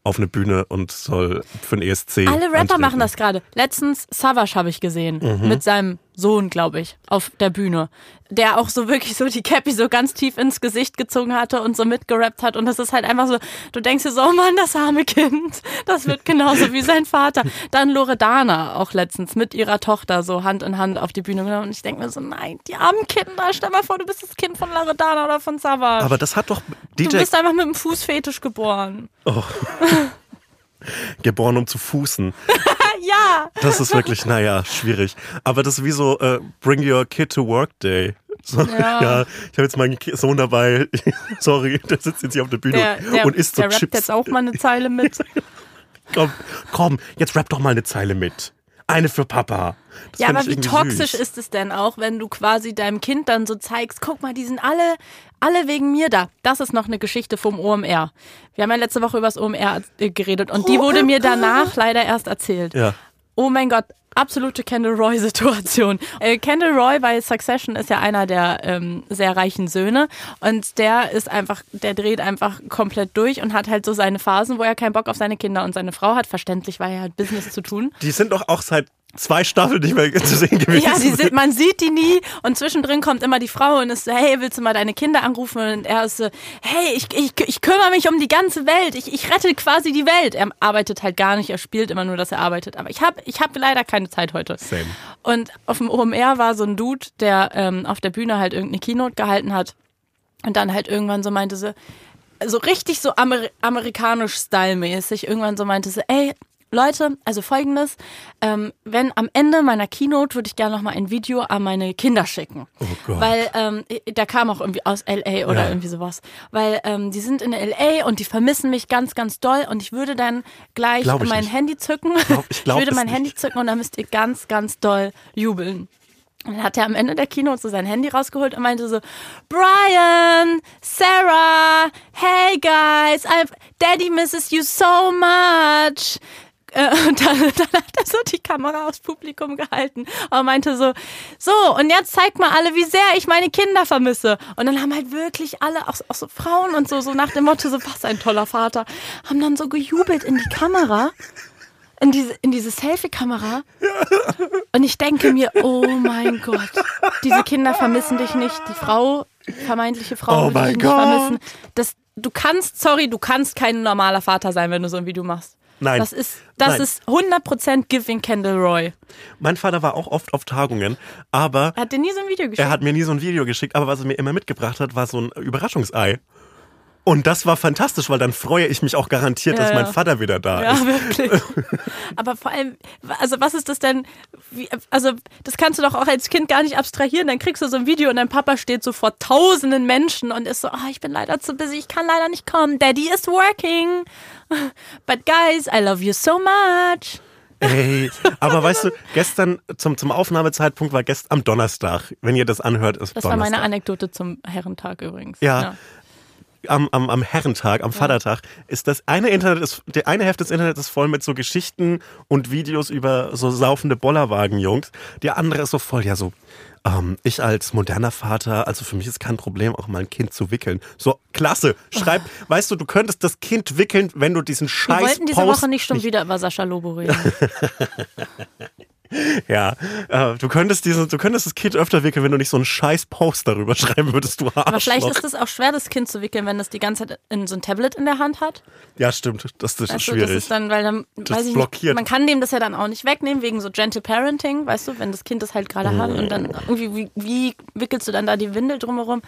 auf eine Bühne und soll für den ESC. Alle Rapper antreten. machen das gerade. Letztens Savage habe ich gesehen. Mhm. Mit seinem Sohn, glaube ich, auf der Bühne. Der auch so wirklich so die Cappy so ganz tief ins Gesicht gezogen hatte und so mitgerappt hat. Und das ist halt einfach so, du denkst dir so, oh Mann, das arme Kind. Das wird genauso wie sein Vater. Dann Loredana auch letztens mit ihrer Tochter so Hand in Hand auf die Bühne genommen. Und ich denke mir so, nein, die armen Kinder. Stell mal vor, du bist das Kind von Loredana oder von Savage. Aber das hat doch du DJ bist einfach mit einem Fußfetisch geboren. geboren, um zu fußen. ja. Das ist wirklich, naja, schwierig. Aber das ist wie so äh, Bring Your Kid to Work Day. So, ja. Ja. ich habe jetzt meinen Sohn dabei. Sorry, der sitzt jetzt hier auf der Bühne Der, der, und isst so der rappt Chips. jetzt auch mal eine Zeile mit. Komm, komm, jetzt rap doch mal eine Zeile mit. Eine für Papa. Das Ja, aber wie toxisch süß. ist es denn auch, wenn du quasi deinem Kind dann so zeigst, guck mal, die sind alle, alle wegen mir da. Das ist noch eine Geschichte vom OMR. Wir haben ja letzte Woche über das OMR äh, geredet und die wurde mir danach leider erst erzählt. Ja. Oh mein Gott, absolute Kendall Roy-Situation. Äh, Kendall Roy bei Succession ist ja einer der ähm, sehr reichen Söhne und der ist einfach, der dreht einfach komplett durch und hat halt so seine Phasen, wo er keinen Bock auf seine Kinder und seine Frau hat. Verständlich, weil er halt Business zu tun. Die sind doch auch seit zwei Staffeln nicht mehr zu sehen gewesen Ja, die sind. man sieht die nie und zwischendrin kommt immer die Frau und ist so, hey, willst du mal deine Kinder anrufen? Und er ist so, hey, ich, ich, ich kümmere mich um die ganze Welt. Ich, ich rette quasi die Welt. Er arbeitet halt gar nicht, er spielt immer nur, dass er arbeitet. Aber ich habe ich hab leider keine Zeit heute. Same. Und auf dem OMR war so ein Dude, der ähm, auf der Bühne halt irgendeine Keynote gehalten hat und dann halt irgendwann so meinte so, so richtig so Amer amerikanisch stylmäßig, irgendwann so meinte so, ey, Leute, also folgendes, ähm, wenn am Ende meiner Keynote würde ich gerne noch mal ein Video an meine Kinder schicken. Oh Gott. Weil ähm, der kam auch irgendwie aus LA oder Ja. irgendwie sowas. Weil ähm, die sind in LA und die vermissen mich ganz, ganz doll und ich würde dann gleich Glaub ich mein. Handy zücken. glaub- ich glaub würde es mein nicht. Handy zücken und dann müsst ihr ganz, ganz doll jubeln. Und dann hat er am Ende der Keynote so sein Handy rausgeholt und meinte so, Brian, Sarah, hey guys, I've, Daddy misses you so much. Äh, Und dann, dann hat er so die Kamera aufs Publikum gehalten und meinte so, so, und jetzt zeigt mal alle, wie sehr ich meine Kinder vermisse. Und dann haben halt wirklich alle, auch, auch so Frauen und so, so nach dem Motto, so, was ein toller Vater, haben dann so gejubelt in die Kamera in diese, in diese Selfie-Kamera. Und ich denke mir, oh mein Gott, diese Kinder vermissen dich nicht. Die Frau, vermeintliche Frau, Oh will dich nicht Gott. vermissen. Das, du kannst, sorry, du kannst kein normaler Vater sein, wenn du so ein Video machst. Nein. Das ist, das Nein. ist 100% Giving Kendall Roy. Mein Vater war auch oft auf Tagungen, aber Er hat dir nie so ein Video geschickt. er hat mir nie so ein Video geschickt, aber was er mir immer mitgebracht hat, war so ein Überraschungsei. Und das war fantastisch, weil dann freue ich mich auch garantiert, Ja, dass mein ja. Vater wieder da Ja, ist. wirklich. Aber vor allem, also was ist das denn? Wie, also das kannst du doch auch als Kind gar nicht abstrahieren. Dann kriegst du so ein Video und dein Papa steht so vor tausenden Menschen und ist so, ah, ich bin leider zu busy, ich kann leider nicht kommen. Daddy is working. But guys, I love you so much. Ey, aber weißt du, gestern zum, zum Aufnahmezeitpunkt war gestern am Donnerstag. Wenn ihr das anhört, ist Das war Donnerstag. meine Anekdote zum Herrentag übrigens. Ja. Am, am, am Herrentag, am Vatertag, ist das eine Internet ist, der eine Hälfte des Internets ist voll mit so Geschichten und Videos über so saufende Bollerwagen-Jungs. Der andere ist so voll, ja, so, ähm, ich als moderner Vater, also für mich ist kein Problem, auch mal ein Kind zu wickeln. So, klasse. Schreib, weißt du, du könntest das Kind wickeln, wenn du diesen Wir Scheiß wollten diese Post Woche nicht schon wieder über Sascha Lobo reden. Ja, äh, du könntest diesen, du könntest das Kind öfter wickeln, wenn du nicht so einen scheiß Post darüber schreiben würdest, du Arschloch. Aber vielleicht ist es auch schwer, das Kind zu wickeln, wenn es die ganze Zeit in so ein Tablet in der Hand hat. Ja, stimmt. Das, das ist du, schwierig. das ist dann, weil dann, Das weiß ich blockiert. nicht, man kann dem das ja dann auch nicht wegnehmen, wegen so Gentle Parenting, weißt du, wenn das Kind das halt gerade hat und dann irgendwie, wie, wie wickelst du dann da die Windel drumherum?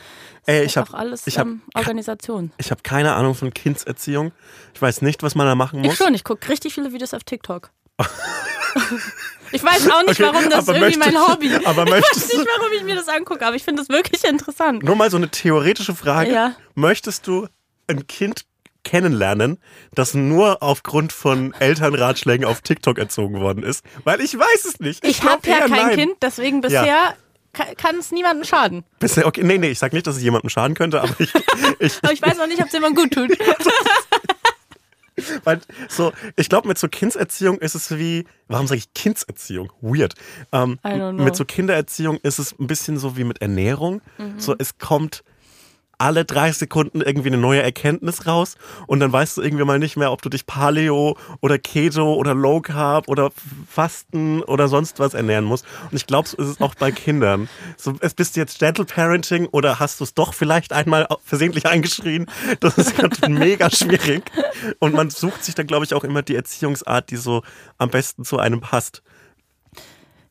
Das Ey, ist ich halt hab- auch alles ich hab- ähm, Organisation. Ich habe keine Ahnung von Kindserziehung. Ich weiß nicht, was man da machen muss. Ich schon, ich gucke richtig viele Videos auf TikTok. ich weiß auch nicht, Okay, warum das irgendwie mein möchtest- Hobby. aber ich weiß nicht, warum ich mir das angucke, aber ich finde das wirklich interessant. Nur mal so eine theoretische Frage. Ja. Möchtest du ein Kind kennenlernen, das nur aufgrund von Elternratschlägen auf TikTok erzogen worden ist? Weil ich weiß es nicht. Ich, glaub habe ja kein nein. Kind, deswegen bisher ka- kann es niemandem schaden. Bisher, okay, nee, nee, ich sag nicht, dass es jemandem schaden könnte, aber ich, ich, Aber ich weiß auch nicht, ob es jemand gut tut. Weil so, ich glaube, mit so Kindserziehung ist es wie, warum sage ich Kindserziehung? Weird. Ähm, mit so Kindererziehung ist es ein bisschen so wie mit Ernährung. Mhm. So, es kommt alle drei Sekunden irgendwie eine neue Erkenntnis raus und dann weißt du irgendwie mal nicht mehr, ob du dich Paleo oder Keto oder Low Carb oder Fasten oder sonst was ernähren musst. Und ich glaube, so ist es auch bei Kindern. So, es bist du jetzt Gentle Parenting oder hast du es doch vielleicht einmal versehentlich eingeschrien? Das ist mega schwierig. Und man sucht sich dann, glaube ich, auch immer die Erziehungsart, die so am besten zu einem passt.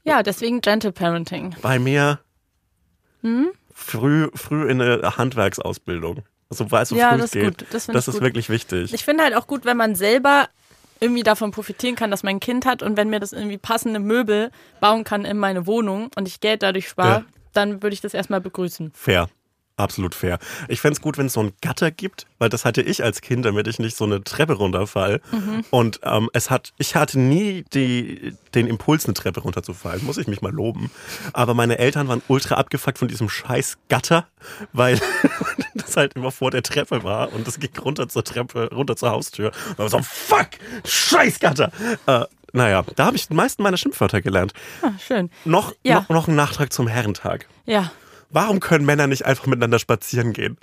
Ja, deswegen Gentle Parenting. Bei mir Hm? Früh, früh in eine Handwerksausbildung. Also weißt du, Ja, früh das geht. gut. Das das ist gut. wirklich wichtig. Ich finde halt auch gut, wenn man selber irgendwie davon profitieren kann, dass mein Kind hat und wenn mir das irgendwie passende Möbel bauen kann in meine Wohnung und ich Geld dadurch spare, Ja. dann würde ich das erstmal begrüßen. Fair. Absolut fair. Ich fände es gut, wenn es so ein Gatter gibt, weil das hatte ich als Kind, damit ich nicht so eine Treppe runterfall. Mhm. Und ähm, es hat, ich hatte nie die, den Impuls, eine Treppe runterzufallen, muss ich mich mal loben. Aber meine Eltern waren ultra abgefuckt von diesem scheiß Gatter, weil das halt immer vor der Treppe war und das ging runter zur Treppe, runter zur Haustür. Und war so, fuck, scheiß Gatter. Äh, naja, da habe ich die meisten meiner Schimpfwörter gelernt. Ah, schön. Noch, Ja. noch, noch ein Nachtrag zum Herrentag. Ja. Warum können Männer nicht einfach miteinander spazieren gehen?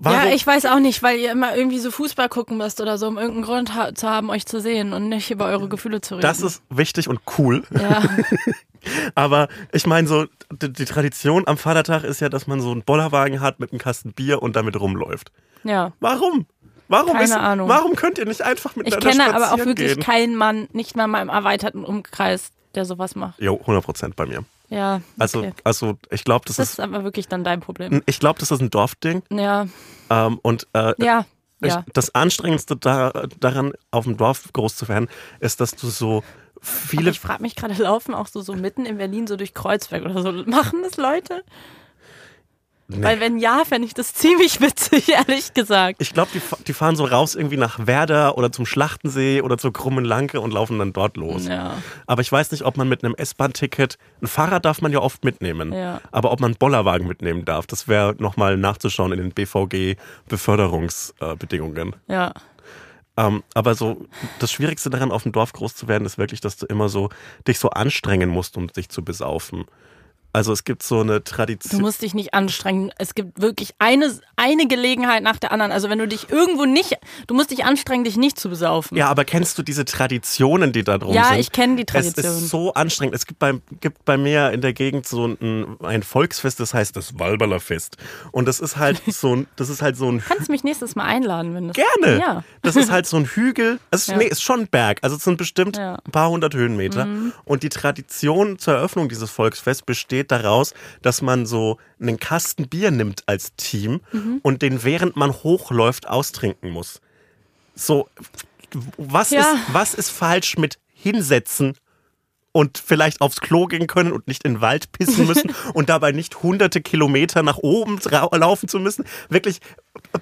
Warum? Ja, ich weiß auch nicht, weil ihr immer irgendwie so Fußball gucken müsst oder so, um irgendeinen Grund ha zu haben, euch zu sehen und nicht über eure Gefühle zu reden. das ist wichtig und cool. ja. Aber ich meine, so die, die Tradition am Vatertag ist ja, dass man so einen Bollerwagen hat mit einem Kasten Bier und damit rumläuft. ja. Warum? Warum Keine ist, Ahnung. Warum könnt ihr nicht einfach Ich miteinander kenne aber auch spazieren wirklich gehen? keinen Mann, nicht mal in meinem erweiterten Umkreis, der sowas macht. Jo, 100 Prozent bei mir. Ja. Okay. Also, also ich glaube, das, das ist, ist aber wirklich dann dein Problem. ich glaube, das ist ein Dorfding. Ja. Ähm, und äh, Ja. ich, Ja. das Anstrengendste da, daran, auf dem Dorf groß zu werden, ist, dass du so Aber viele ich frage mich gerade, laufen auch so, so mitten in Berlin so durch Kreuzberg oder so. Machen das Leute? Nee. Weil wenn ja, fände ich das ziemlich witzig, ehrlich gesagt. Ich glaube, die, die fahren so raus irgendwie nach Werder oder zum Schlachtensee oder zur Krummen Lanke und laufen dann dort los. Ja. Aber ich weiß nicht, ob man mit einem S-Bahn-Ticket, ein Fahrrad darf man ja oft mitnehmen, Ja. aber ob man einen Bollerwagen mitnehmen darf, das wäre nochmal nachzuschauen in den BVG-Beförderungsbedingungen. Ja. Ähm, aber so, das Schwierigste daran, auf dem Dorf groß zu werden, ist wirklich, dass du immer so dich so anstrengen musst, um dich zu besaufen. Also es gibt so eine Du Tradition. musst dich nicht anstrengen. Es gibt wirklich eine, eine Gelegenheit nach der anderen. Also wenn du dich irgendwo nicht, du musst dich anstrengen, dich nicht zu besaufen. Ja, aber kennst du diese Traditionen, die da drum Ja, sind? ich kenne die Es Tradition. ist so anstrengend. Es gibt bei, gibt bei mir in der Gegend so ein, ein Volksfest, das heißt das Walberlerfest. Und das ist halt so ein, das ist halt so ein Kannst mich nächstes Mal einladen, wenn du Gerne. Ja. Das ist halt so ein Hügel. Also, Ja. nee, ist schon ein Berg. Also es sind bestimmt Ja. Mhm. ein paar hundert Höhenmeter. Und die Tradition zur Eröffnung dieses Volksfests besteht daraus, dass man so einen Kasten Bier nimmt als Team Mhm. und den während man hochläuft austrinken muss. So, was, Ja. ist, was ist falsch mit hinsetzen und vielleicht aufs Klo gehen können und nicht in den Wald pissen müssen und dabei nicht hunderte Kilometer nach oben laufen zu müssen. Wirklich,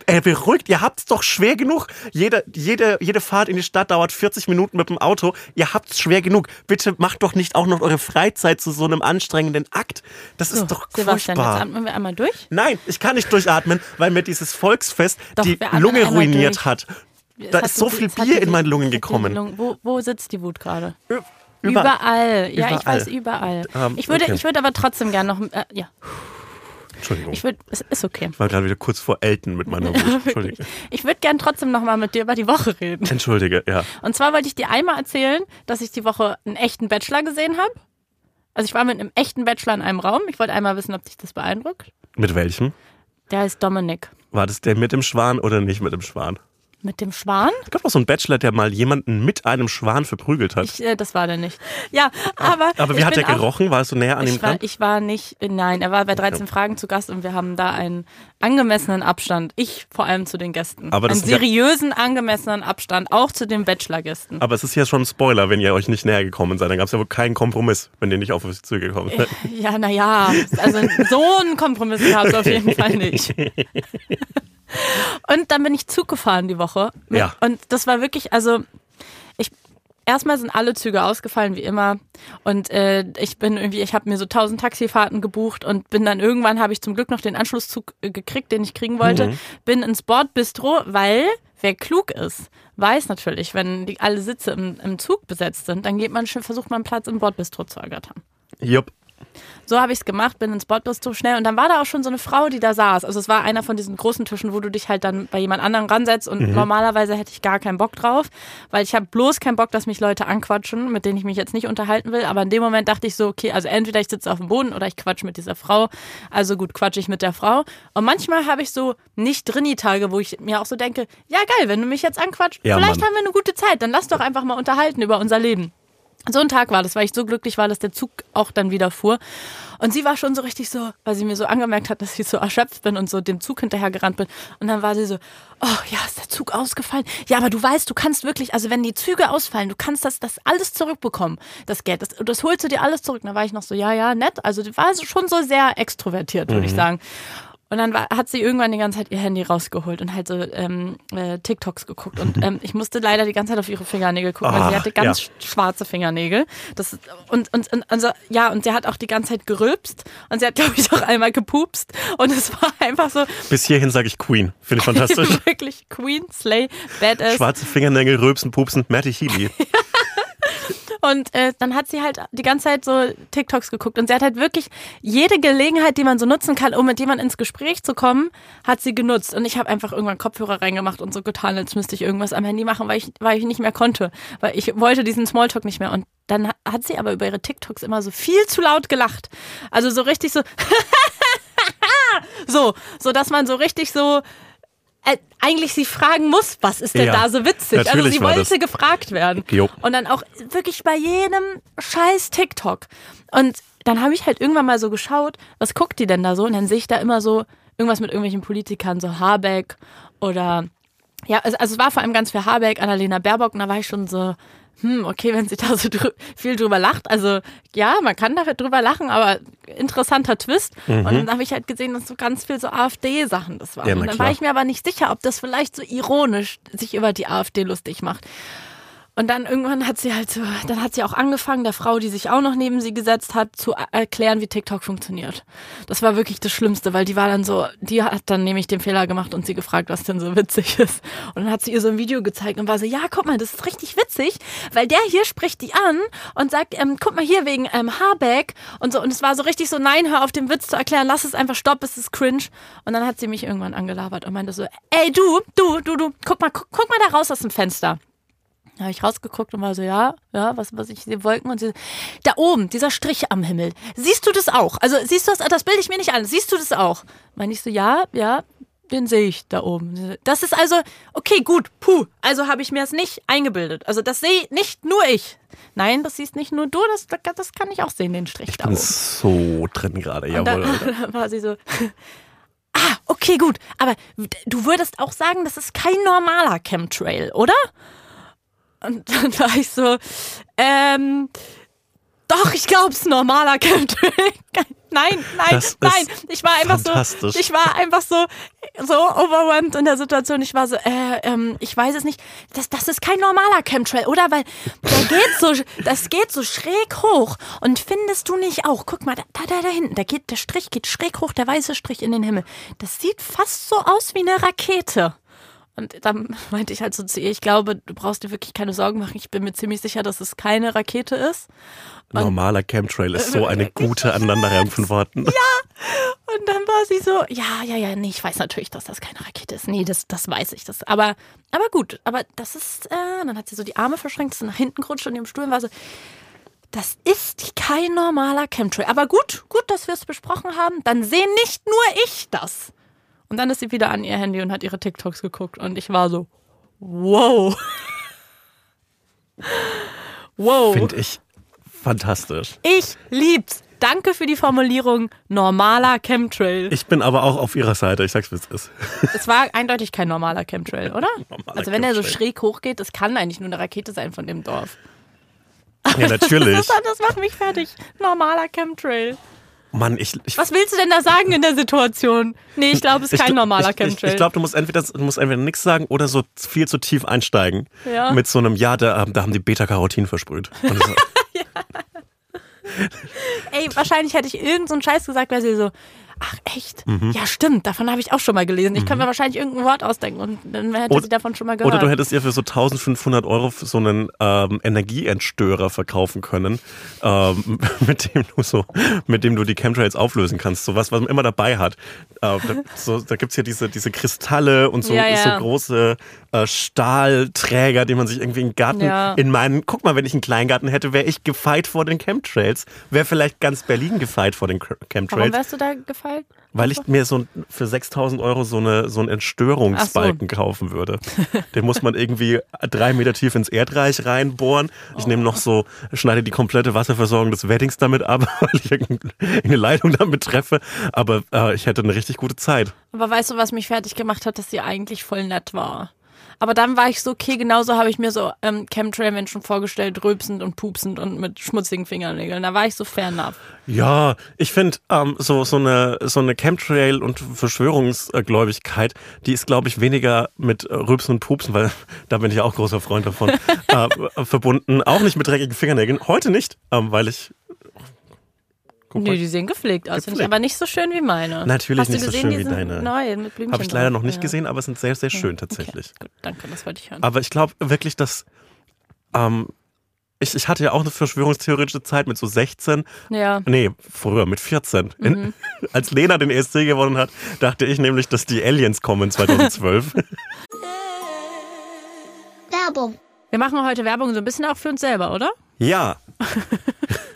äh, beruhigt, ihr habt's doch schwer genug. Jede, jede, jede Fahrt in die Stadt dauert 40 Minuten mit dem Auto. Ihr habt's schwer genug. Bitte macht doch nicht auch noch eure Freizeit zu so einem anstrengenden Akt. Das ist doch Sebastian, jetzt furchtbar. atmen wir einmal durch. Nein, ich kann nicht durchatmen, weil mir dieses Volksfest Doch, die Lunge ruiniert durch. hat. Es Da ist so viel es Bier in meine Lungen es gekommen. Lungen- Wo, wo sitzt die Wut gerade? Ü- Überall. Ja, ich Überall. weiß, überall. Ähm, ich würde, okay. ich würde aber trotzdem gerne noch, äh, ja, Entschuldigung. ich würde, es ist okay. Ich war gerade wieder kurz vor Elton mit meiner Wut. Entschuldige. Ich würde gern trotzdem noch mal mit dir über die Woche reden. Entschuldige, ja. Und zwar wollte ich dir einmal erzählen, dass ich die Woche einen echten Bachelor gesehen habe. Also ich war mit einem echten Bachelor in einem Raum. Ich wollte einmal wissen, ob dich das beeindruckt. Mit welchem? Der heißt Dominik. War das der mit dem Schwan oder nicht mit dem Schwan? Mit dem Schwan? Es gab doch so einen Bachelor, der mal jemanden mit einem Schwan verprügelt hat. Ich, äh, das war der nicht. Ja, aber. Aber wie hat auch- gerochen? War es so näher an ihm dran? ich war nicht, nein, er war bei 13 Fragen zu Gast und wir haben da einen angemessenen Abstand. Ich vor allem zu den Gästen. Aber einen ist ja- seriösen, angemessenen Abstand, auch zu den Bachelor-Gästen. Aber es ist ja schon ein Spoiler, wenn ihr euch nicht näher gekommen seid. Dann gab es ja wohl keinen Kompromiss, wenn ihr nicht auf euch zugekommen seid. Ja, naja, also so einen Kompromiss gab es auf jeden Fall nicht. Und dann bin ich Zug gefahren die Woche. Ja. Und das war wirklich, also ich erstmal sind alle Züge ausgefallen wie immer und äh, ich bin irgendwie, ich habe mir so tausend Taxifahrten gebucht und bin dann irgendwann habe ich zum Glück noch den Anschlusszug äh, gekriegt, den ich kriegen wollte. Mhm. Bin ins Bordbistro, weil wer klug ist, weiß natürlich, wenn die alle Sitze im, im Zug besetzt sind, dann geht man schon, versucht man Platz im Bordbistro zu ergattern. Jupp. So habe ich es gemacht, bin ins Bordbistro schnell und dann war da auch schon so eine Frau, die da saß. Also es war einer von diesen großen Tischen, wo du dich halt dann bei jemand anderem ransetzt und normalerweise hätte ich gar keinen Bock drauf, weil ich habe bloß keinen Bock, dass mich Leute anquatschen, mit denen ich mich jetzt nicht unterhalten will. Aber in dem Moment dachte ich so, okay, also entweder ich sitze auf dem Boden oder ich quatsch mit dieser Frau. Also gut, quatsch ich mit der Frau. Und manchmal habe ich so nicht Drini-Tage, wo ich mir auch so denke, ja geil, wenn du mich jetzt anquatscht, Ja, vielleicht Mann. haben wir eine gute Zeit, dann lass doch einfach mal unterhalten über unser Leben. So ein Tag war das, weil ich so glücklich war, dass der Zug auch dann wieder fuhr. Und sie war schon so richtig so, weil sie mir so angemerkt hat, dass ich so erschöpft bin und so dem Zug hinterher gerannt bin. Und dann war sie so, oh ja, ist der Zug ausgefallen? Ja, aber du weißt, du kannst wirklich, also wenn die Züge ausfallen, du kannst das, das alles zurückbekommen, das Geld. Das, das holst du dir alles zurück. Und dann war ich noch so, ja, ja, nett. Also die war schon so sehr extrovertiert, würde ich sagen. Und dann war, hat sie irgendwann die ganze Zeit ihr Handy rausgeholt und halt so ähm, äh, TikToks geguckt. Und ähm, ich musste leider die ganze Zeit auf ihre Fingernägel gucken, weil sie Ah, hatte ganz ja. sch- schwarze Fingernägel. Das, und, und, und also, ja, und sie hat auch die ganze Zeit gerülpst und sie hat, glaube ich, auch einmal gepupst. Und es war einfach so Bis hierhin sage ich Queen. Finde ich fantastisch. wirklich Queen, Slay, Badass. Schwarze Fingernägel, Rülpsen, Pupsen, Matty Healy. Und äh, dann hat sie halt die ganze Zeit so TikToks geguckt und sie hat halt wirklich jede Gelegenheit, die man so nutzen kann, um mit jemandem ins Gespräch zu kommen, hat sie genutzt. Und ich habe einfach irgendwann Kopfhörer reingemacht und so getan, als müsste ich irgendwas am Handy machen, weil ich, weil ich nicht mehr konnte. Weil ich wollte diesen Smalltalk nicht mehr. Und dann hat sie aber über ihre TikToks immer so viel zu laut gelacht. Also so richtig so, so, so dass man so richtig so äh, eigentlich sie fragen muss, was ist denn Ja, da so witzig? Also sie wollte das. gefragt werden. Jo. Und dann auch wirklich bei jedem scheiß TikTok. Und dann habe ich halt irgendwann mal so geschaut, was guckt die denn da so? Und dann sehe ich da immer so irgendwas mit irgendwelchen Politikern, so Habeck oder ja, also, also es war vor allem ganz viel Habeck, Annalena Baerbock und da war ich schon so, hm, okay, wenn sie da so drü viel drüber lacht, also ja, man kann da drüber lachen, aber interessanter Twist. Und dann habe ich halt gesehen, dass so ganz viel so AfD-Sachen das waren. Ja, und dann klar. war ich mir aber nicht sicher, ob das vielleicht so ironisch sich über die AfD lustig macht. Und dann irgendwann hat sie halt so, dann hat sie auch angefangen, der Frau, die sich auch noch neben sie gesetzt hat, zu erklären, wie TikTok funktioniert. Das war wirklich das Schlimmste, weil die war dann so, die hat dann nämlich den Fehler gemacht und sie gefragt, was denn so witzig ist. Und dann hat sie ihr so ein Video gezeigt und war so, ja, guck mal, das ist richtig witzig, weil der hier spricht die an und sagt, ähm, guck mal hier wegen ähm, Habeck und so. Und es war so richtig so, nein, hör auf den Witz zu erklären, lass es einfach, stopp, es ist cringe. Und dann hat sie mich irgendwann angelabert und meinte so, ey, du, du, du, du, guck mal, guck, guck mal da raus aus dem Fenster. Da habe ich rausgeguckt und war so, ja, ja, was, was ich sehe, Wolken und sie, da oben, dieser Strich am Himmel. Siehst du das auch? Also siehst du das, das bilde ich mir nicht an. Siehst du das auch? Meine ich so, ja, ja, den sehe ich da oben. Das ist also, okay, gut, puh. Also habe ich mir das nicht eingebildet. Also das sehe nicht nur ich. Nein, das siehst nicht nur du, das, das kann ich auch sehen, den Strich da bin oben. so drin gerade, jawohl. dann, Alter. dann war sie so, ah, okay, gut. Aber du würdest auch sagen, das ist kein normaler Chemtrail, oder? Und dann war ich so, ähm, doch, ich glaube, es ist normaler Chemtrail. Nein, nein, Das nein. Ich war einfach so, ich war einfach so, so overwhelmed in der Situation. Ich war so, äh, ähm, ich weiß es nicht. Das, das ist kein normaler Chemtrail, oder? Weil der geht so, das geht so schräg hoch. Und findest du nicht auch? Guck mal, da, da, da, da hinten, da geht, der Strich geht schräg hoch, der weiße Strich in den Himmel. Das sieht fast so aus wie eine Rakete. Und dann meinte ich halt so zu ihr, ich glaube, du brauchst dir wirklich keine Sorgen machen. Ich bin mir ziemlich sicher, dass es keine Rakete ist. Normaler Chemtrail ist so eine gute Aneinanderreihung von Worten. Und dann war sie so, ja, ja, ja, nee, ich weiß natürlich, dass das keine Rakete ist. Nee, das, das weiß ich. Das, aber, aber gut, aber das ist, äh, dann hat sie so die Arme verschränkt, ist nach hinten gerutscht und im Stuhl und war so, das ist kein normaler Chemtrail. Aber gut, gut, dass wir es besprochen haben. Dann sehe nicht nur ich das. Und dann ist sie wieder an ihr Handy und hat ihre TikToks geguckt. Und ich war so, wow. wow. Finde ich fantastisch. Ich lieb's. Danke für die Formulierung normaler Chemtrail. Ich bin aber auch auf ihrer Seite, ich sag's wie es ist. Es war eindeutig kein normaler Chemtrail, oder? Normaler also wenn er so Chemtrail. schräg hochgeht, das kann eigentlich nur eine Rakete sein von dem Dorf. Ja, natürlich. Das, das macht mich fertig. Normaler Chemtrail. Mann, ich, ich Was willst du denn da sagen in der Situation? Nee, ich glaube, es ist Ich kein gl- normaler ich, ich, Chemtrail. ich glaube, du musst entweder du musst entweder nichts sagen oder so viel zu tief einsteigen. Ja. Mit so einem, ja, da, da haben die Beta-Carotin versprüht. So, Ey, wahrscheinlich hätte ich irgendeinen so einen Scheiß gesagt, wäre sie so, ach echt? Mhm. Ja, stimmt, davon habe ich auch schon mal gelesen. Ich kann mir wahrscheinlich irgendein Wort ausdenken und dann hätte Oder- sie davon schon mal gehört. oder du hättest ihr für so 1500 Euro für so einen ähm, Energieentstörer verkaufen können, ähm, mit dem du so, mit dem du die Chemtrails auflösen kannst. So was, was man immer dabei hat. Äh, da so, da gibt's hier diese, diese Kristalle und so, Ja, ja. so große äh, Stahlträger, die man sich irgendwie in den Garten, Ja. in meinen, guck mal, wenn ich einen Kleingarten hätte, wäre ich gefeit vor den Chemtrails. Wäre vielleicht ganz Berlin gefeit vor den Warum Chemtrails. wärst du da gefallen? Weil ich mir so für 6000 Euro so, eine, so einen Entstörungsbalken kaufen würde. Den muss man irgendwie drei Meter tief ins Erdreich reinbohren. Ich nehme noch so, schneide die komplette Wasserversorgung des Weddings damit ab, weil ich irgendeine Leitung damit treffe. Aber äh, ich hätte eine richtig gute Zeit. Aber weißt du, was mich fertig gemacht hat, dass sie eigentlich voll nett war? Aber dann war ich so, okay, genauso habe ich mir so ähm, Chemtrail-Menschen vorgestellt, rülpsend und pupsend und mit schmutzigen Fingernägeln. Da war ich so fernab. Ja, ich finde ähm, so so eine so eine Chemtrail und Verschwörungsgläubigkeit, die ist glaube ich weniger mit äh, Rübsen und Pupsen, weil da bin ich auch großer Freund davon äh, verbunden. Auch nicht mit dreckigen Fingernägeln. Heute nicht, ähm, weil ich Guck Nee, die sehen gepflegt aus, finde ich, Gepflegt. aber nicht so schön wie meine. Natürlich Hast du nicht so gesehen, schön die wie deine. Neu, mit Blümchen habe ich leider noch nicht Ja. gesehen, aber sind sehr sehr schön tatsächlich. Okay, gut, danke, das wollte ich hören. Aber ich glaube wirklich, dass ähm, ich, ich hatte ja auch eine verschwörungstheoretische Zeit mit so 16. Ja. Nee, früher mit 14. In, Mhm. als Lena den ESC gewonnen hat, dachte ich nämlich, dass die Aliens kommen 2012. Werbung. Wir machen heute Werbung so ein bisschen auch für uns selber, oder? ja.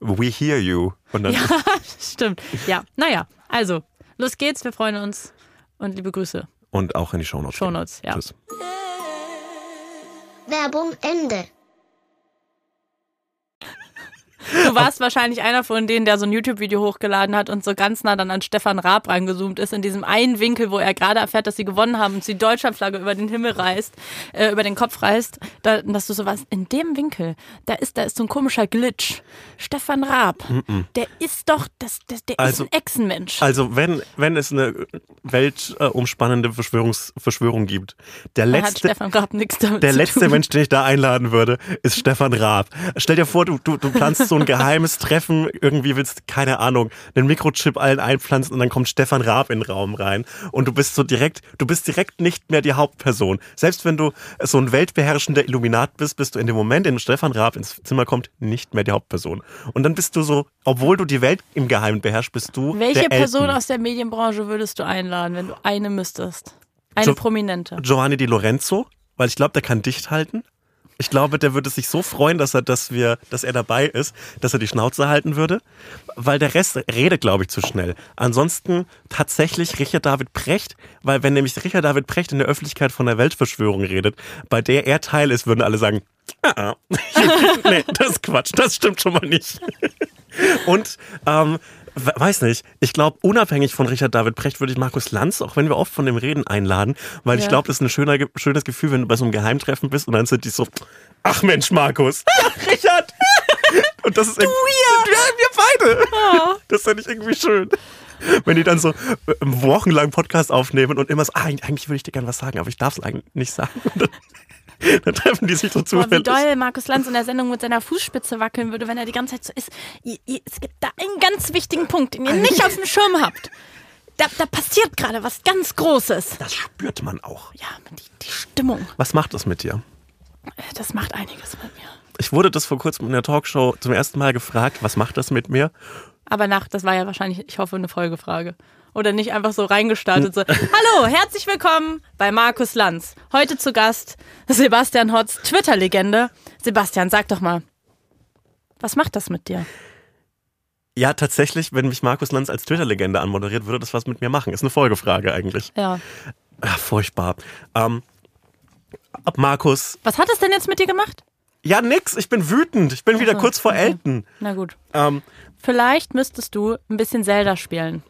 We hear you. Und dann Ja, stimmt. Ja, naja, also, los geht's, wir freuen uns und liebe Grüße. und auch in die Shownotes. Shownotes, ja. Tschüss. Werbung Ende. Du warst wahrscheinlich einer von denen, der so ein YouTube-Video hochgeladen hat und so ganz nah dann an Stefan Raab rangezoomt ist, in diesem einen Winkel, wo er gerade erfährt, dass sie gewonnen haben und die Deutschlandflagge über den Himmel reißt, äh, über den Kopf reißt, da, dass du so was, in dem Winkel, da ist, da ist so ein komischer Glitch. Stefan Raab, der ist doch, das, das, der Also- ist ein Echsenmensch. Also wenn, wenn es eine weltumspannende Verschwörungs Verschwörung gibt, der da hat letzte, Stefan Raab nichts damit der letzte tun. Mensch, den ich da einladen würde, ist Stefan Raab. Stell dir vor, du, du, du planst so ein geheimes Treffen, irgendwie willst, keine Ahnung, einen Mikrochip allen einpflanzen und dann kommt Stefan Raab in den Raum rein und du bist so direkt, du bist direkt nicht mehr die Hauptperson. Selbst wenn du so ein weltbeherrschender Illuminat bist, bist du in dem Moment, in dem Stefan Raab ins Zimmer kommt, nicht mehr die Hauptperson. Und dann bist du so, obwohl du die Welt im Geheimen beherrschst, bist du Welche Person aus der Medienbranche würdest du einladen, wenn du eine müsstest? Eine Jo- prominente. Giovanni Di Lorenzo, weil ich glaube, der kann dicht halten. Ich glaube, der würde sich so freuen, dass er, dass wir, dass er dabei ist, dass er die Schnauze halten würde, weil der Rest redet, glaube ich, zu schnell. Ansonsten tatsächlich Richard David Precht, weil wenn nämlich Richard David Precht in der Öffentlichkeit von der Weltverschwörung redet, bei der er Teil ist, würden alle sagen, ah, nee, das ist Quatsch, das stimmt schon mal nicht. Und ähm, weiß nicht, ich glaube, unabhängig von Richard David Precht würde ich Markus Lanz, auch wenn wir oft von dem reden, einladen, weil ich Ja. glaube, das ist ein schöner, schönes Gefühl, wenn du bei so einem Geheimtreffen bist und dann sind die so, ach Mensch, Markus, Richard! Und das ist du ja. ja, wir beide. Das finde ich irgendwie schön. Wenn die dann so äh, wochenlang Podcast aufnehmen und immer so, ah, eigentlich würde ich dir gerne was sagen, aber ich darf es eigentlich nicht sagen. Dann treffen die sich so Boah, wie zufällig. doll Markus Lanz in der Sendung mit seiner Fußspitze wackeln würde, wenn er die ganze Zeit so ist. Es gibt da einen ganz wichtigen Punkt, den ihr nicht auf dem Schirm habt. Da, da passiert gerade was ganz Großes. Das spürt man auch. Ja, die, die Stimmung, Was macht das mit dir? das macht einiges mit mir. Ich wurde das vor kurzem in der Talkshow zum ersten Mal gefragt, was macht das mit mir? Aber nach, das war ja wahrscheinlich, ich hoffe, eine Folgefrage. Oder nicht einfach so reingestartet. So, hallo, herzlich willkommen bei Markus Lanz. Heute zu Gast Sebastian Hotz, Twitter-Legende. Sebastian, sag doch mal, was macht das mit dir? Ja, tatsächlich, wenn mich Markus Lanz als Twitter-Legende anmoderiert, würde das was mit mir machen. Ist eine Folgefrage eigentlich. Ja. Ach, furchtbar. Ähm, ab Markus. Was hat es denn jetzt mit dir gemacht? Ja, nix. Ich bin wütend. Ich bin wieder so, kurz vor okay. Elton. Na gut. Ähm, Vielleicht müsstest du ein bisschen Zelda spielen.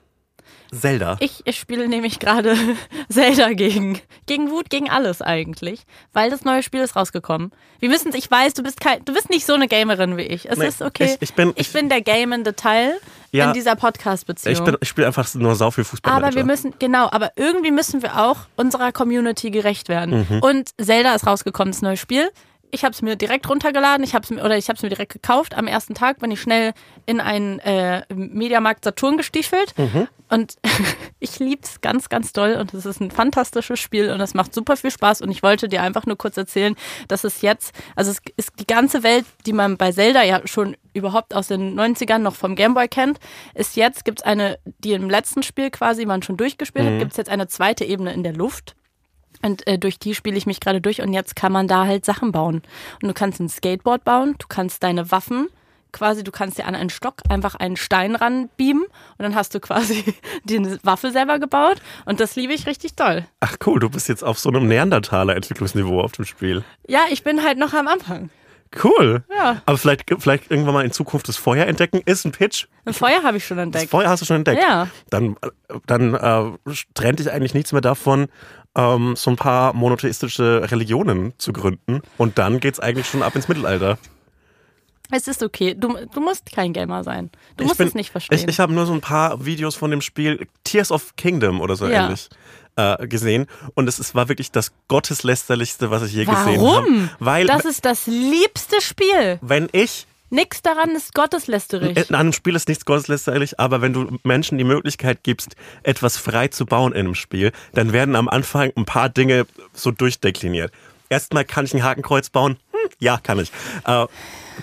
Zelda. Ich, ich spiele nämlich gerade Zelda gegen, gegen Wut, gegen alles eigentlich, weil das neue Spiel ist rausgekommen. Wir müssen, ich weiß, du bist kein, du bist nicht so eine Gamerin wie ich. Es Nee, ist okay. ich- ich bin- ich ich- bin der gamende Teil Ja. in dieser Podcast-Beziehung. ich bin, ich spiele einfach nur sau viel Fußball. aber wir müssen, genau, aber irgendwie müssen wir auch unserer Community gerecht werden. Mhm. Und Zelda ist rausgekommen, das neue Spiel. Ich habe es mir direkt runtergeladen, ich habe es mir oder ich habe es mir direkt gekauft. Am ersten Tag bin ich schnell in einen äh, Mediamarkt Saturn gestiefelt Mhm. und ich liebe es ganz, ganz doll und es ist ein fantastisches Spiel und es macht super viel Spaß und ich wollte dir einfach nur kurz erzählen, dass es jetzt, also es ist die ganze Welt, die man bei Zelda ja schon überhaupt aus den 90ern noch vom Gameboy kennt, ist jetzt, gibt es eine, die im letzten Spiel quasi man schon durchgespielt hat, gibt es jetzt eine zweite Ebene in der Luft. Und äh, durch die spiele ich mich gerade durch und jetzt kann man da halt Sachen bauen. Und du kannst ein Skateboard bauen, du kannst deine Waffen quasi, du kannst dir an einen Stock einfach einen Stein ranbeamen und dann hast du quasi die Waffe selber gebaut und das liebe ich richtig doll. Ach cool, du bist jetzt auf so einem Neandertaler-Entwicklungsniveau auf dem Spiel. Ja, ich bin halt noch am Anfang. Cool. Ja. Aber vielleicht, vielleicht irgendwann mal in Zukunft das Feuer entdecken, ist ein Pitch. Ein Feuer habe ich schon Das entdeckt. Feuer hast du schon entdeckt. Ja. Dann, äh, dann äh, trennt dich eigentlich nichts mehr davon, ähm, so ein paar monotheistische Religionen zu gründen. Und dann geht's eigentlich schon ab ins Mittelalter. Es ist okay. Du, du musst kein Gamer sein. Du Ich musst bin- es nicht verstehen. Ich, ich habe nur so ein paar Videos von dem Spiel Tears of Kingdom oder so Ja. ähnlich äh, gesehen. Und es ist, war wirklich das gotteslästerlichste, was ich je gesehen habe. Warum? Weil, das ist das liebste Spiel. wenn ich Nix daran ist gotteslästerig. In einem Spiel ist nichts gotteslästerlich, aber wenn du Menschen die Möglichkeit gibst, etwas frei zu bauen in einem Spiel, dann werden am Anfang ein paar Dinge so durchdekliniert. Erstmal kann ich ein Hakenkreuz bauen. Hm, ja, kann ich. Äh,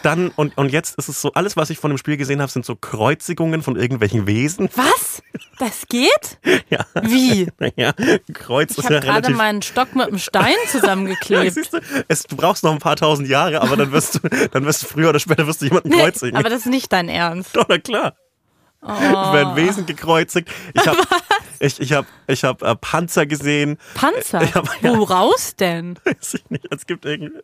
dann, und, und jetzt ist es so, alles, was ich von dem Spiel gesehen habe, sind so Kreuzigungen von irgendwelchen Wesen. Was? Das geht? Ja. Wie? Ja, Kreuz Ich ist habe ja gerade relativ. meinen Stock mit einem Stein zusammengeklebt. siehst du, es, du brauchst noch ein paar tausend Jahre, aber dann wirst du, dann wirst du früher oder später wirst du jemanden kreuzigen. Aber das ist nicht dein Ernst. Doch, na klar. Oh. Werden Wesen gekreuzigt. Ich habe ich, ich hab, ich hab, äh, Panzer gesehen. Panzer? Aber ja. Woraus denn? Weiß ich nicht. Es gibt irgendwie.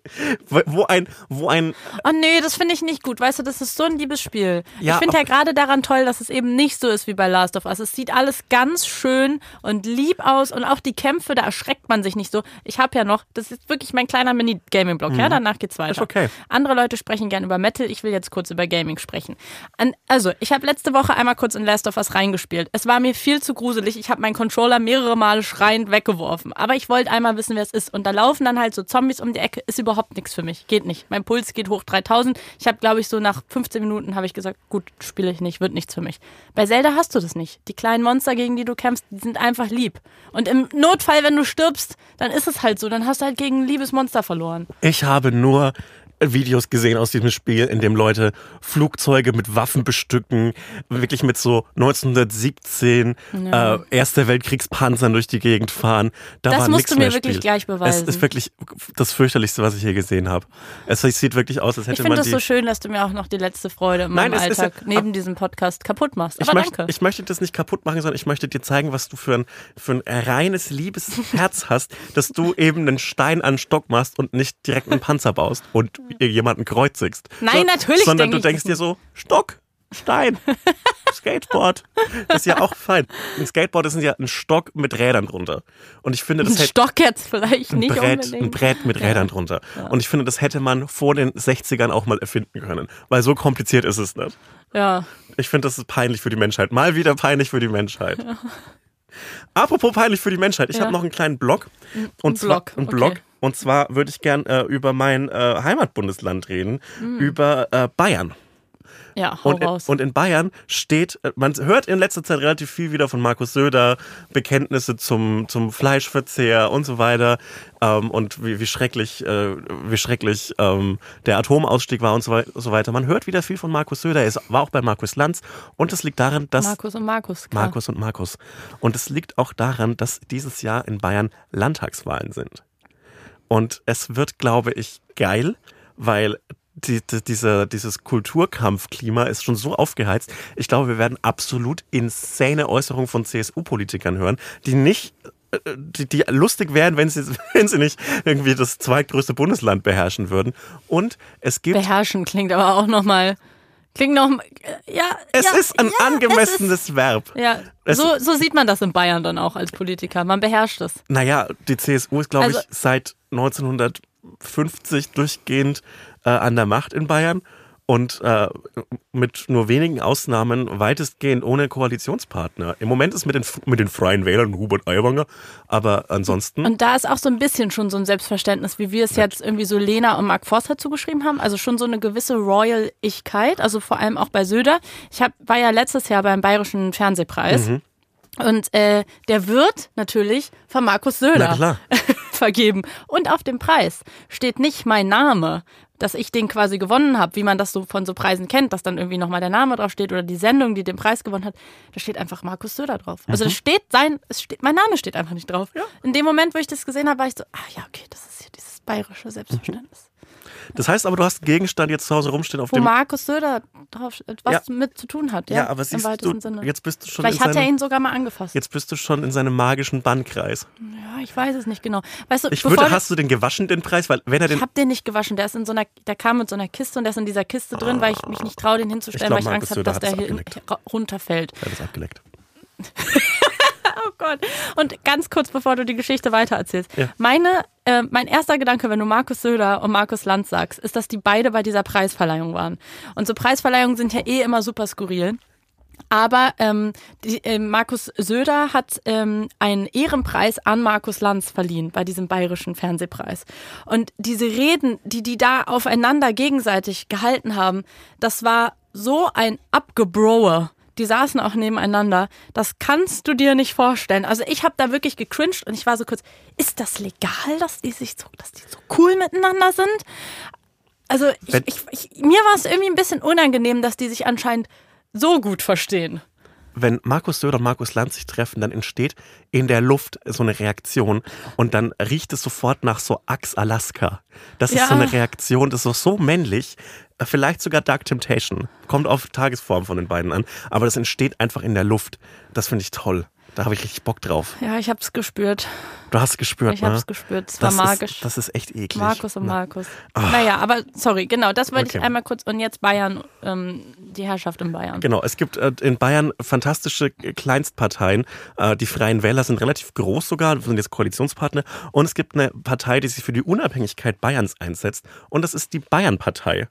Wo ein, wo ein. Oh nee, das finde ich nicht gut. Weißt du, das ist so ein liebes Spiel. Ja, ich finde ja gerade daran toll, dass es eben nicht so ist wie bei Last of Us. Es sieht alles ganz schön und lieb aus und auch die Kämpfe, da erschreckt man sich nicht so. Ich habe ja noch, das ist wirklich mein kleiner Mini-Gaming-Blog, ja, danach geht's weiter. Mhm. Ist okay. Andere Leute sprechen gern über Metal, ich will jetzt kurz über Gaming sprechen. Also, ich habe letzte Woche einmal kurz in Last of Us reingespielt. Es war mir viel zu gruselig. Ich habe meinen Controller mehrere Male schreiend weggeworfen. Aber ich wollte einmal wissen, wer es ist. Und da laufen dann halt so Zombies um die Ecke. Ist überhaupt nichts für mich. Geht nicht. Mein Puls geht hoch 3000. Ich habe, glaube ich, so nach 15 Minuten habe ich gesagt, gut, spiele ich nicht, wird nichts für mich. Bei Zelda hast du das nicht. Die kleinen Monster, gegen die du kämpfst, die sind einfach lieb. Und im Notfall, wenn du stirbst, dann ist es halt so. Dann hast du halt gegen ein liebes Monster verloren. Ich habe nur Videos gesehen aus diesem Spiel, in dem Leute Flugzeuge mit Waffen bestücken, wirklich mit so 1917 Ja. äh, Erster Weltkriegspanzern durch die Gegend fahren. Da Das war musst du mir wirklich Spiel. gleich beweisen. Es ist wirklich das fürchterlichste, was ich je gesehen habe. Es sieht wirklich aus, als Ich hätte finde man es die so schön, dass du mir auch noch die letzte Freude in Nein, meinem Alltag ja- neben diesem Podcast kaputt machst. Ich Aber möchte, danke. ich möchte das nicht kaputt machen, sondern ich möchte dir zeigen, was du für ein, für ein reines, liebes Herz hast, dass du eben einen Stein an den Stock machst und nicht direkt einen Panzer baust und jemanden kreuzigst. Nein, natürlich Sondern denk du denkst dir so, Stock, Stein, Skateboard. Das ist ja auch fein. Ein Skateboard ist ja ein Stock mit Rädern drunter. Und ich finde, das ein hätte Stock jetzt vielleicht ein nicht Brett, unbedingt. ein Brett mit Rädern drunter. Und ich finde, das hätte man vor den 60ern auch mal erfinden können. Weil so kompliziert ist es nicht. Ja. Ich finde, das ist peinlich für die Menschheit. Mal wieder peinlich für die Menschheit. Apropos peinlich für die Menschheit. Ich Ja. habe noch einen kleinen Blog. Und zwar, Blog, einen okay. Und zwar würde ich gern äh, über mein äh, Heimatbundesland reden, über äh, Bayern. Ja, hau Und, in- raus. und in Bayern steht, äh, man hört in letzter Zeit relativ viel wieder von Markus Söder, Bekenntnisse zum, zum Fleischverzehr und so weiter ähm, und wie, wie schrecklich, äh, wie schrecklich ähm, der Atomausstieg war und so, so weiter. Man hört wieder viel von Markus Söder, er war auch bei Markus Lanz und es liegt daran, dass Markus und Markus. Klar. Markus und Markus. Und es liegt auch daran, dass dieses Jahr in Bayern Landtagswahlen sind. Und es wird, glaube ich, geil, weil die, die, diese, dieses Kulturkampfklima ist schon so aufgeheizt. Ich glaube, wir werden absolut insane Äußerungen von CSU-Politikern hören, die nicht äh, die, die lustig wären, wenn sie, wenn sie nicht irgendwie das zweitgrößte Bundesland beherrschen würden. Und es gibt Beherrschen klingt aber auch nochmal. Klingt noch. Ja. es ja, ist ein ja, angemessenes Verb. Es ist, ja, Es- so, so sieht man das in Bayern dann auch als Politiker. Man beherrscht es. Naja, die CSU ist, glaube Also- ich, seit 1950 durchgehend äh, an der Macht in Bayern und äh, mit nur wenigen Ausnahmen weitestgehend ohne Koalitionspartner. Im Moment ist mit den, mit den Freien Wählern Hubert Aiwanger, aber ansonsten. Und da ist auch so ein bisschen schon so ein Selbstverständnis, wie wir es jetzt irgendwie so Lena und Mark Forster zugeschrieben haben. Also schon so eine gewisse Royal-Ichkeit, also vor allem auch bei Söder. Ich hab, war ja letztes Jahr beim Bayerischen Fernsehpreis. Mhm. Und äh, der wird natürlich von Markus Söder na klar. vergeben. Und auf dem Preis steht nicht mein Name, dass ich den quasi gewonnen habe, wie man das so von so Preisen kennt, dass dann irgendwie nochmal der Name drauf steht oder die Sendung, die den Preis gewonnen hat. Da steht einfach Markus Söder drauf. Also da steht sein, es steht, mein Name steht einfach nicht drauf. In dem Moment, wo ich das gesehen habe, war ich so, ah ja, okay, das ist hier dieses bayerische Selbstverständnis. Das heißt aber, du hast einen Gegenstand jetzt zu Hause rumstehen, auf Wo dem. Markus Söder drauf, was Ja. mit zu tun hat, ja, ja, aber im siehst weitesten du, Sinne. jetzt bist du schon Vielleicht in hat er seinem, ihn sogar mal angefasst. jetzt bist du schon in seinem magischen Bannkreis. Ja, ich weiß es nicht genau. Weißt du, Ich würde, hast du den gewaschen, den Preis? Weil wenn er den ich habe den nicht gewaschen. Der ist in so einer, der kam mit so einer Kiste und der ist in dieser Kiste drin, weil ich mich nicht traue, den hinzustellen, Ich glaub, weil ich Angst Markus habe, Söder dass der hier runterfällt. Er hat es abgeleckt. Oh Gott. Und ganz kurz, bevor du die Geschichte weitererzählst. Ja. Meine, äh, mein erster Gedanke, wenn du Markus Söder und Markus Lanz sagst, ist, dass die beide bei dieser Preisverleihung waren. Und so Preisverleihungen sind ja eh immer super skurril. Aber ähm, die, äh, Markus Söder hat ähm, einen Ehrenpreis an Markus Lanz verliehen bei diesem bayerischen Fernsehpreis. Und diese Reden, die die da aufeinander gegenseitig gehalten haben, das war so ein Abgebrower. Die saßen auch nebeneinander. Das kannst du dir nicht vorstellen. Also ich habe da wirklich gecringed und ich war so kurz, ist das legal, dass die sich so, dass die so cool miteinander sind? Also ich, ich, ich, mir war es irgendwie ein bisschen unangenehm, dass die sich anscheinend so gut verstehen. Wenn Markus Söder und Markus Lanz sich treffen, dann entsteht in der Luft so eine Reaktion und dann riecht es sofort nach so Axe Alaska. Das ist Ja. so eine Reaktion, das ist so, so männlich. Vielleicht sogar Dark Temptation. Kommt auf Tagesform von den beiden an. Aber das entsteht einfach in der Luft. Das finde ich toll. Da habe ich richtig Bock drauf. Ja, ich hab's gespürt. Du hast gespürt, Ich ne? hab's gespürt. Es war das magisch. Ist, das ist echt eklig. Markus und Na, Markus. Naja, aber sorry, genau, das wollte Okay. ich einmal kurz. Und jetzt Bayern, ähm, die Herrschaft in Bayern. Genau, es gibt äh, in Bayern fantastische Kleinstparteien. Äh, die Freien Wähler sind relativ groß sogar, sind jetzt Koalitionspartner. Und es gibt eine Partei, die sich für die Unabhängigkeit Bayerns einsetzt. Und das ist die Bayern-Partei.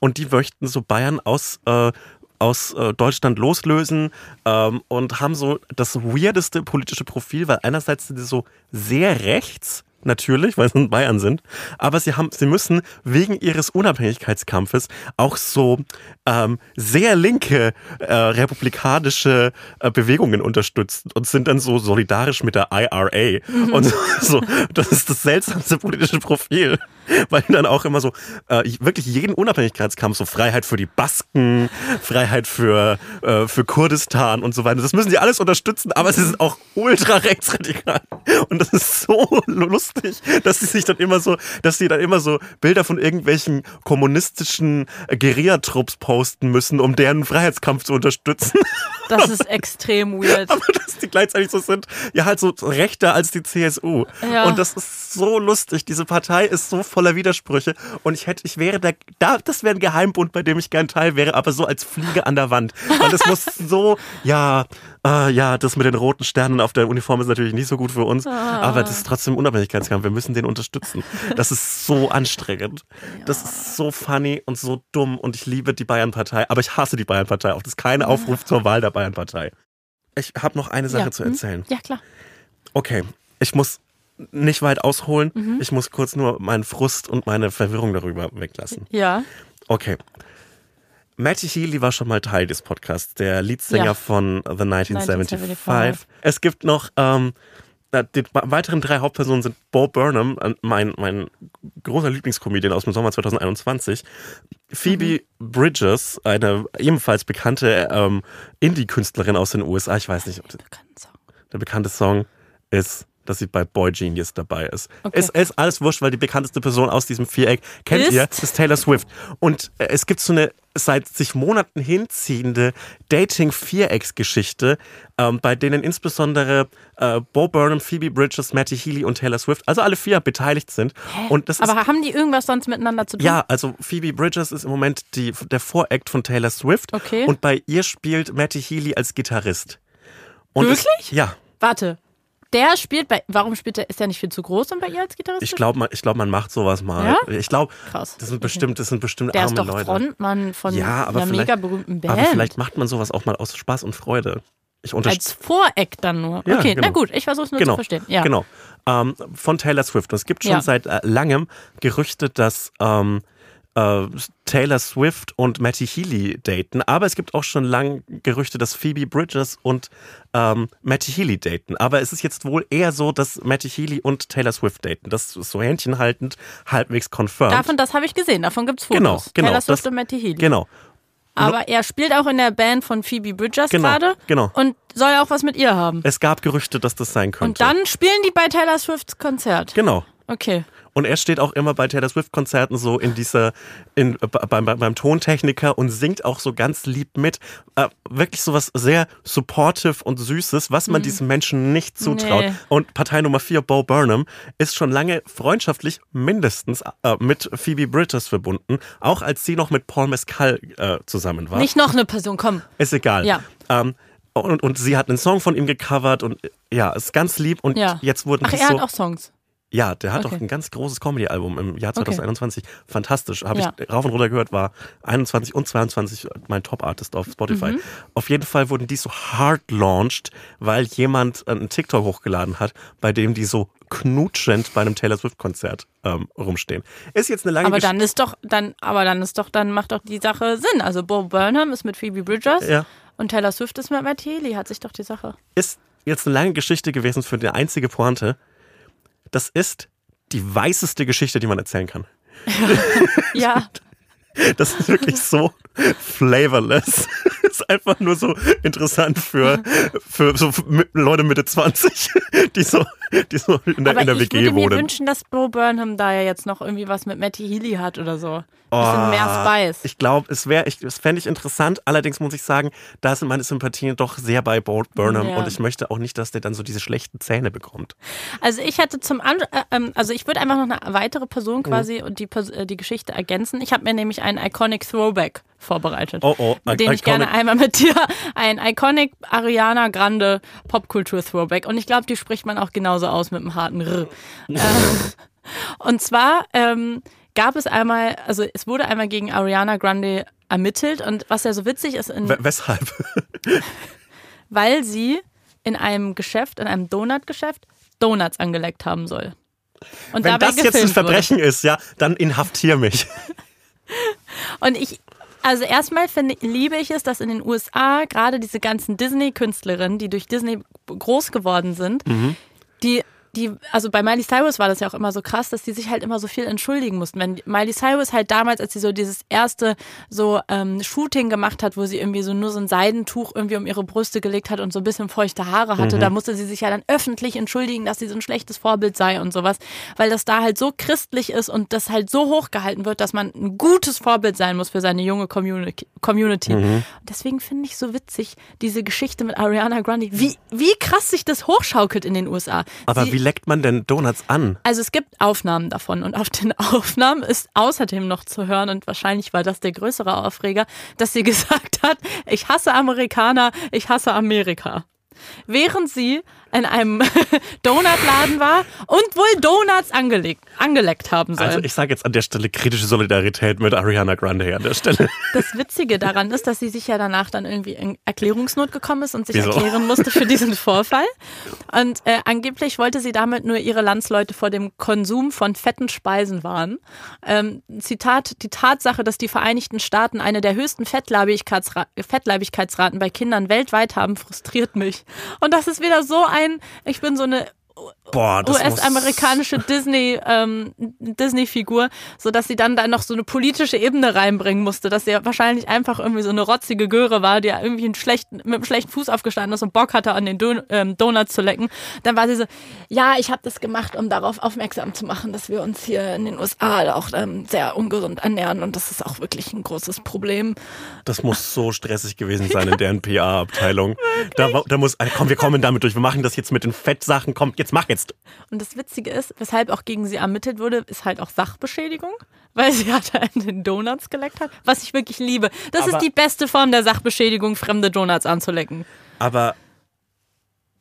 Und die möchten so Bayern aus, äh, aus äh, Deutschland loslösen ähm, und haben so das weirdeste politische Profil, weil einerseits sind sie so sehr rechts, natürlich, weil sie in Bayern sind, aber sie haben, sie müssen wegen ihres Unabhängigkeitskampfes auch so ähm, sehr linke äh, republikanische äh, Bewegungen unterstützen und sind dann so solidarisch mit der IRA und so, so. Das ist das seltsamste politische Profil, weil dann auch immer so äh, wirklich jeden Unabhängigkeitskampf, so Freiheit für die Basken, Freiheit für äh, für Kurdistan und so weiter. Das müssen die alles unterstützen, aber sie sind auch ultra rechtsradikal und das ist so lustig, dass sie sich dann immer so, dass sie dann immer so Bilder von irgendwelchen kommunistischen Guerillatrupps posten müssen, um deren Freiheitskampf zu unterstützen. Das ist extrem weird. aber dass die gleichzeitig so sind, ja halt so rechter als die CSU. Ja. Und das ist so lustig. Diese Partei ist so voller Widersprüche und ich hätte, ich wäre da, da das wäre ein Geheimbund, bei dem ich gern Teil wäre, aber so als Fliege an der Wand. Weil es muss so, ja, äh, ja, das mit den roten Sternen auf der Uniform ist natürlich nicht so gut für uns, aber das ist trotzdem Unabhängigkeitskampf. Wir müssen den unterstützen. Das ist so anstrengend. Das ist so funny und so dumm und ich liebe die Bayern-Partei, aber ich hasse die Bayern-Partei auch. Das ist kein Aufruf zur Wahl der Bayern-Partei. Ich habe noch eine Sache Ja. zu Hm? erzählen. Ja, klar. Okay, ich muss nicht weit ausholen. Mhm. Ich muss kurz nur meinen Frust und meine Verwirrung darüber weglassen. Ja. Okay. Matty Healy war schon mal Teil des Podcasts, der Leadsänger Ja. von The 1975. 1975. Es gibt noch, ähm, die weiteren drei Hauptpersonen sind Bo Burnham, mein, mein großer Lieblingskomedian aus dem Sommer 2021, Phoebe Mhm. Bridges, eine ebenfalls bekannte ähm, Indie-Künstlerin aus den USA. Ich weiß nicht, ob Song. der bekannte Song ist, dass sie bei Boy Genius dabei ist. Okay. Es ist alles wurscht, weil die bekannteste Person aus diesem Viereck kennt Ist? ihr, ist Taylor Swift. Und äh, es gibt so eine seit sich Monaten hinziehende Dating-Vierecks-Geschichte, ähm, bei denen insbesondere äh, Bo Burnham, Phoebe Bridges, Matty Healy und Taylor Swift, also alle vier beteiligt sind. Und das ist Aber haben die irgendwas sonst miteinander zu tun? ja, also Phoebe Bridges ist im Moment die, der Voract von Taylor Swift. Okay. Und bei ihr spielt Matty Healy als Gitarrist. Und Wirklich? Es, ja. Warte. Der spielt bei. Warum spielt der? Ist der nicht viel zu groß, um bei ihr als Gitarrist Ich glaube, man, ich glaub, man macht sowas mal. Ja? Ich glaube, das sind bestimmt, das sind bestimmt Der arme ist doch Leute. Frontmann von ja, aber einer mega berühmten Band. aber vielleicht macht man sowas auch mal aus Spaß und Freude. Ich. Als Voreck dann nur. Ja, okay, genau. na gut, ich versuche es nur Genau, zu verstehen. Ja. genau. Ähm, von Taylor Swift. Und es gibt schon Ja. seit äh, langem Gerüchte, dass ähm, äh, Taylor Swift und Matty Healy daten. Aber es gibt auch schon lange Gerüchte, dass Phoebe Bridges und ähm, Matty Healy daten. Aber es ist jetzt wohl eher so, dass Matty Healy und Taylor Swift daten. Das ist so händchenhaltend, halbwegs confirmed. Davon, das habe ich gesehen, davon gibt es Fotos. Genau, genau, Taylor Swift das- und Matty Healy. Genau. Aber er spielt auch in der Band von Phoebe Bridgers Genau, gerade genau. und soll auch was mit ihr haben. Es gab Gerüchte, dass das sein könnte. Und dann spielen die bei Taylor Swifts Konzert. Genau. Okay. Und er steht auch immer bei Taylor Swift-Konzerten so in dieser, in, beim, beim, Tontechniker und singt auch so ganz lieb mit. Äh, wirklich so was sehr supportive und Süßes, was man diesen Menschen nicht zutraut. Nee. Und Partei Nummer 4, Bo Burnham, ist schon lange freundschaftlich mindestens äh, mit Phoebe Bridges verbunden, auch als sie noch mit Paul Mescal äh, zusammen war. Nicht noch eine Person, komm. Ist egal. Ja. Ähm, und, und sie hat einen Song von ihm gecovert und ja, ist ganz lieb und Ja. jetzt wurden Ach, er so hat auch Songs. Ja, der hat Okay. auch ein ganz großes Comedy-Album im Jahr Okay. 2021. Fantastisch. Habe Ja. ich rauf und runter gehört, war 21 und 22 mein Top-Artist auf Spotify. Mhm. Auf jeden Fall wurden die so hard launched, weil jemand einen TikTok hochgeladen hat, bei dem die so knutschend bei einem Taylor Swift-Konzert ähm, rumstehen. Ist jetzt eine lange Aber Gesch- dann ist doch, dann, aber dann ist doch, dann macht doch die Sache Sinn. Also Bo Burnham ist mit Phoebe Bridgers Ja. und Taylor Swift ist mit Matt Healy. Hat sich doch die Sache. ist jetzt eine lange Geschichte gewesen für die einzige Pointe. Das ist die weißeste Geschichte, die man erzählen kann. Ja. Das ist wirklich so flavorless. ist einfach nur so interessant für, für so Leute Mitte 20, die so, die so in der, Aber in der ich WG würde mir wohnen. wünschen, dass Bo Burnham da ja jetzt noch irgendwie was mit Matty Healy hat oder so. Bisschen mehr Spice. Oh, Ich glaube, es wäre, ich, das fände ich interessant. Allerdings muss ich sagen, da sind meine Sympathien doch sehr bei Bo Burnham Ja. und ich möchte auch nicht, dass der dann so diese schlechten Zähne bekommt. Also ich hätte zum An äh, ähm, also ich würde einfach noch eine weitere Mhm. Person quasi und die, äh, die Geschichte ergänzen. Ich habe mir nämlich einen Iconic Throwback vorbereitet. Oh, oh, den I- ich gerne einmal mit dir ein Iconic Ariana Grande Popkultur Throwback und ich glaube, die spricht man auch genauso aus mit einem harten R. ähm, und zwar ähm, gab es einmal, also es wurde einmal gegen Ariana Grande ermittelt und was ja so witzig ist, in, We weshalb? weil sie in einem Geschäft, in einem Donutgeschäft Donuts angeleckt haben soll. Und Wenn das jetzt ein gefilmt wurde. Verbrechen ist, ja, dann inhaftier mich. Und ich, also erstmal finde, liebe ich es, dass in den USA gerade diese ganzen Disney-Künstlerinnen, die durch Disney groß geworden sind, die die, also bei Miley Cyrus war das ja auch immer so krass, dass die sich halt immer so viel entschuldigen mussten. Wenn Miley Cyrus halt damals, als sie so dieses erste so ähm, Shooting gemacht hat, wo sie irgendwie so nur so ein Seidentuch irgendwie um ihre Brüste gelegt hat und so ein bisschen feuchte Haare hatte, da musste sie sich ja dann öffentlich entschuldigen, dass sie so ein schlechtes Vorbild sei und sowas, weil das da halt so christlich ist und das halt so hochgehalten wird, dass man ein gutes Vorbild sein muss für seine junge Community. Community. Und deswegen finde ich so witzig, diese Geschichte mit Ariana Grande, wie, wie krass sich das hochschaukelt in den USA. Aber sie, wie leckt man denn Donuts an? also es gibt Aufnahmen davon und auf den Aufnahmen ist außerdem noch zu hören und wahrscheinlich war das der größere Aufreger, dass sie gesagt hat, ich hasse Amerikaner, ich hasse Amerika. Während sie in einem Donutladen war und wohl Donuts angelegt, angeleckt haben soll. Also ich sage jetzt an der Stelle kritische Solidarität mit Ariana Grande an der Stelle. Das Witzige daran ist, dass sie sich ja danach dann irgendwie in Erklärungsnot gekommen ist und sich Wieso? erklären musste für diesen Vorfall. Und äh, angeblich wollte sie damit nur ihre Landsleute vor dem Konsum von fetten Speisen warnen. Ähm, Zitat, die Tatsache, dass die Vereinigten Staaten eine der höchsten Fettleibigkeitsra Fettleibigkeitsraten bei Kindern weltweit haben, frustriert mich. Und das ist wieder so ein, ich bin so eine US-amerikanische Disney, ähm, Disney-Figur, so dass sie dann da noch so eine politische Ebene reinbringen musste, dass sie ja wahrscheinlich einfach irgendwie so eine rotzige Göre war, die ja irgendwie einen schlechten, mit einem schlechten Fuß aufgestanden ist und Bock hatte, an den Don ähm, Donuts zu lecken. Dann war sie so, ja, ich habe das gemacht, um darauf aufmerksam zu machen, dass wir uns hier in den USA auch ähm, sehr ungesund ernähren und das ist auch wirklich ein großes Problem. Das muss so stressig gewesen sein in deren PR-Abteilung. Da, da muss, äh, komm, wir kommen damit durch. Wir machen das jetzt mit den Fettsachen. Komm, jetzt mach jetzt. Und das Witzige ist, weshalb auch gegen sie ermittelt wurde, ist halt auch Sachbeschädigung, weil sie halt an den Donuts geleckt hat, was ich wirklich liebe. Das Aber- ist die beste Form der Sachbeschädigung, fremde Donuts anzulecken. Aber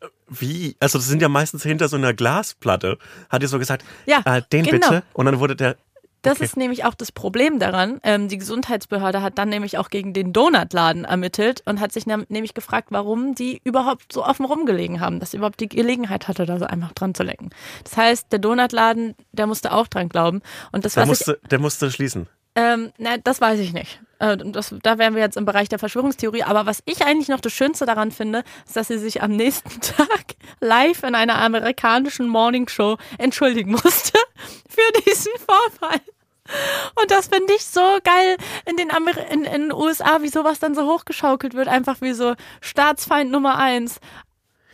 äh, wie? Also das sind ja meistens hinter so einer Glasplatte. Hat ihr so gesagt, Ja, äh, den genau. bitte? Und dann wurde der. Das Okay. ist nämlich auch das Problem daran. Ähm, die Gesundheitsbehörde hat dann nämlich auch gegen den Donutladen ermittelt und hat sich nämlich gefragt, warum die überhaupt so offen rumgelegen haben, dass sie überhaupt die Gelegenheit hatte, da so einfach dran zu lecken. Das heißt, der Donutladen, der musste auch dran glauben. Und das, Der was ich musste, der musste schließen. Ähm, na, das weiß ich nicht. Äh, das, da wären wir jetzt im Bereich der Verschwörungstheorie. Aber was ich eigentlich noch das Schönste daran finde, ist, dass sie sich am nächsten Tag live in einer amerikanischen Morningshow entschuldigen musste für diesen Vorfall. Und das finde ich so geil in den, Amer in, in den USA, wie sowas dann so hochgeschaukelt wird. Einfach wie so Staatsfeind Nummer eins.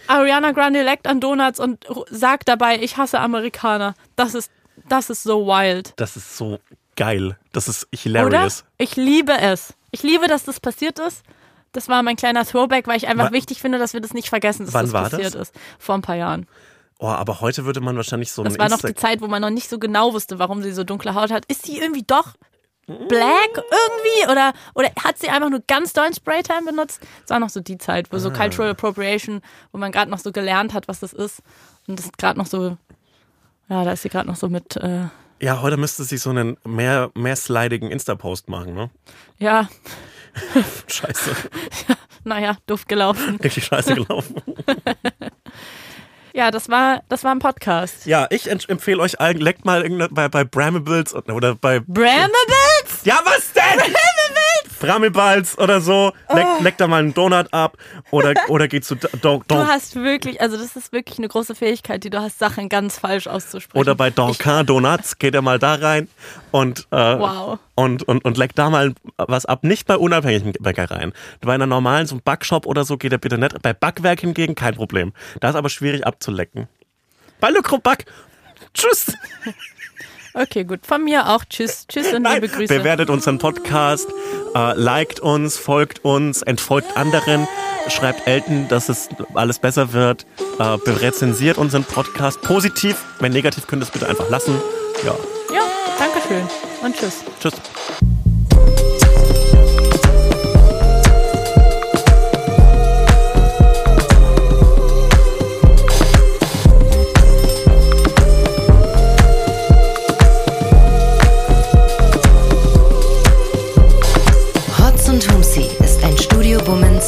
Ariana Grande leckt an Donuts und sagt dabei, ich hasse Amerikaner. Das ist, das ist so wild. Das ist so geil. Das ist Oder? hilarious. Ich liebe es. Ich liebe, dass das passiert ist. Das war mein kleiner Throwback, weil ich einfach Wa- wichtig finde, dass wir das nicht vergessen, dass Wann das war passiert das? ist. Vor ein paar Jahren. Oh, aber heute würde man wahrscheinlich so Das war noch Insta- die Zeit, wo man noch nicht so genau wusste, warum sie so dunkle Haut hat. Ist sie irgendwie doch black irgendwie? Oder, oder hat sie einfach nur ganz dollen Spraytan benutzt? Das war noch so die Zeit, wo so Ah. Cultural Appropriation, wo man gerade noch so gelernt hat, was das ist. Und das ist gerade noch so, ja, da ist sie gerade noch so mit, äh, Ja, heute müsste sie so einen mehr, mehr slidigen Insta-Post machen, ne? ja, Scheiße. naja, doof gelaufen. Richtig scheiße gelaufen. Ja, das war, das war ein Podcast. Ja, ich empfehle euch allen, leckt mal bei, bei Bramables oder bei. Brammables? Ja, was denn? Brammelballs oder so. Leckt, Oh. leckt da mal einen Donut ab oder, oder geht zu Do, Do, Du hast wirklich, also das ist wirklich eine große Fähigkeit, die du hast, Sachen ganz falsch auszusprechen. oder bei Donkin Donuts. Geht er mal da rein und, äh, Wow. und, und, und leckt da mal was ab. Nicht bei unabhängigen Bäckereien. Bei einer normalen, so einem Backshop oder so geht er bitte nicht. Bei Backwerk hingegen kein Problem. Da ist aber schwierig abzulecken. Bei Le Gros Back. Tschüss. Okay, gut. Von mir auch. Tschüss. Tschüss und Nein, liebe Grüße. bewertet unseren Podcast, äh, liked uns, folgt uns, entfolgt anderen, schreibt Elton, dass es alles besser wird, äh, berezensiert unseren Podcast positiv. Wenn negativ, könnt ihr es bitte einfach lassen. Ja, Ja, danke schön. Und tschüss. tschüss.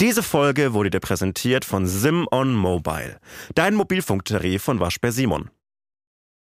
Diese Folge wurde dir präsentiert von Sim on Mobile, dein Mobilfunktarif von Waschbär Simon.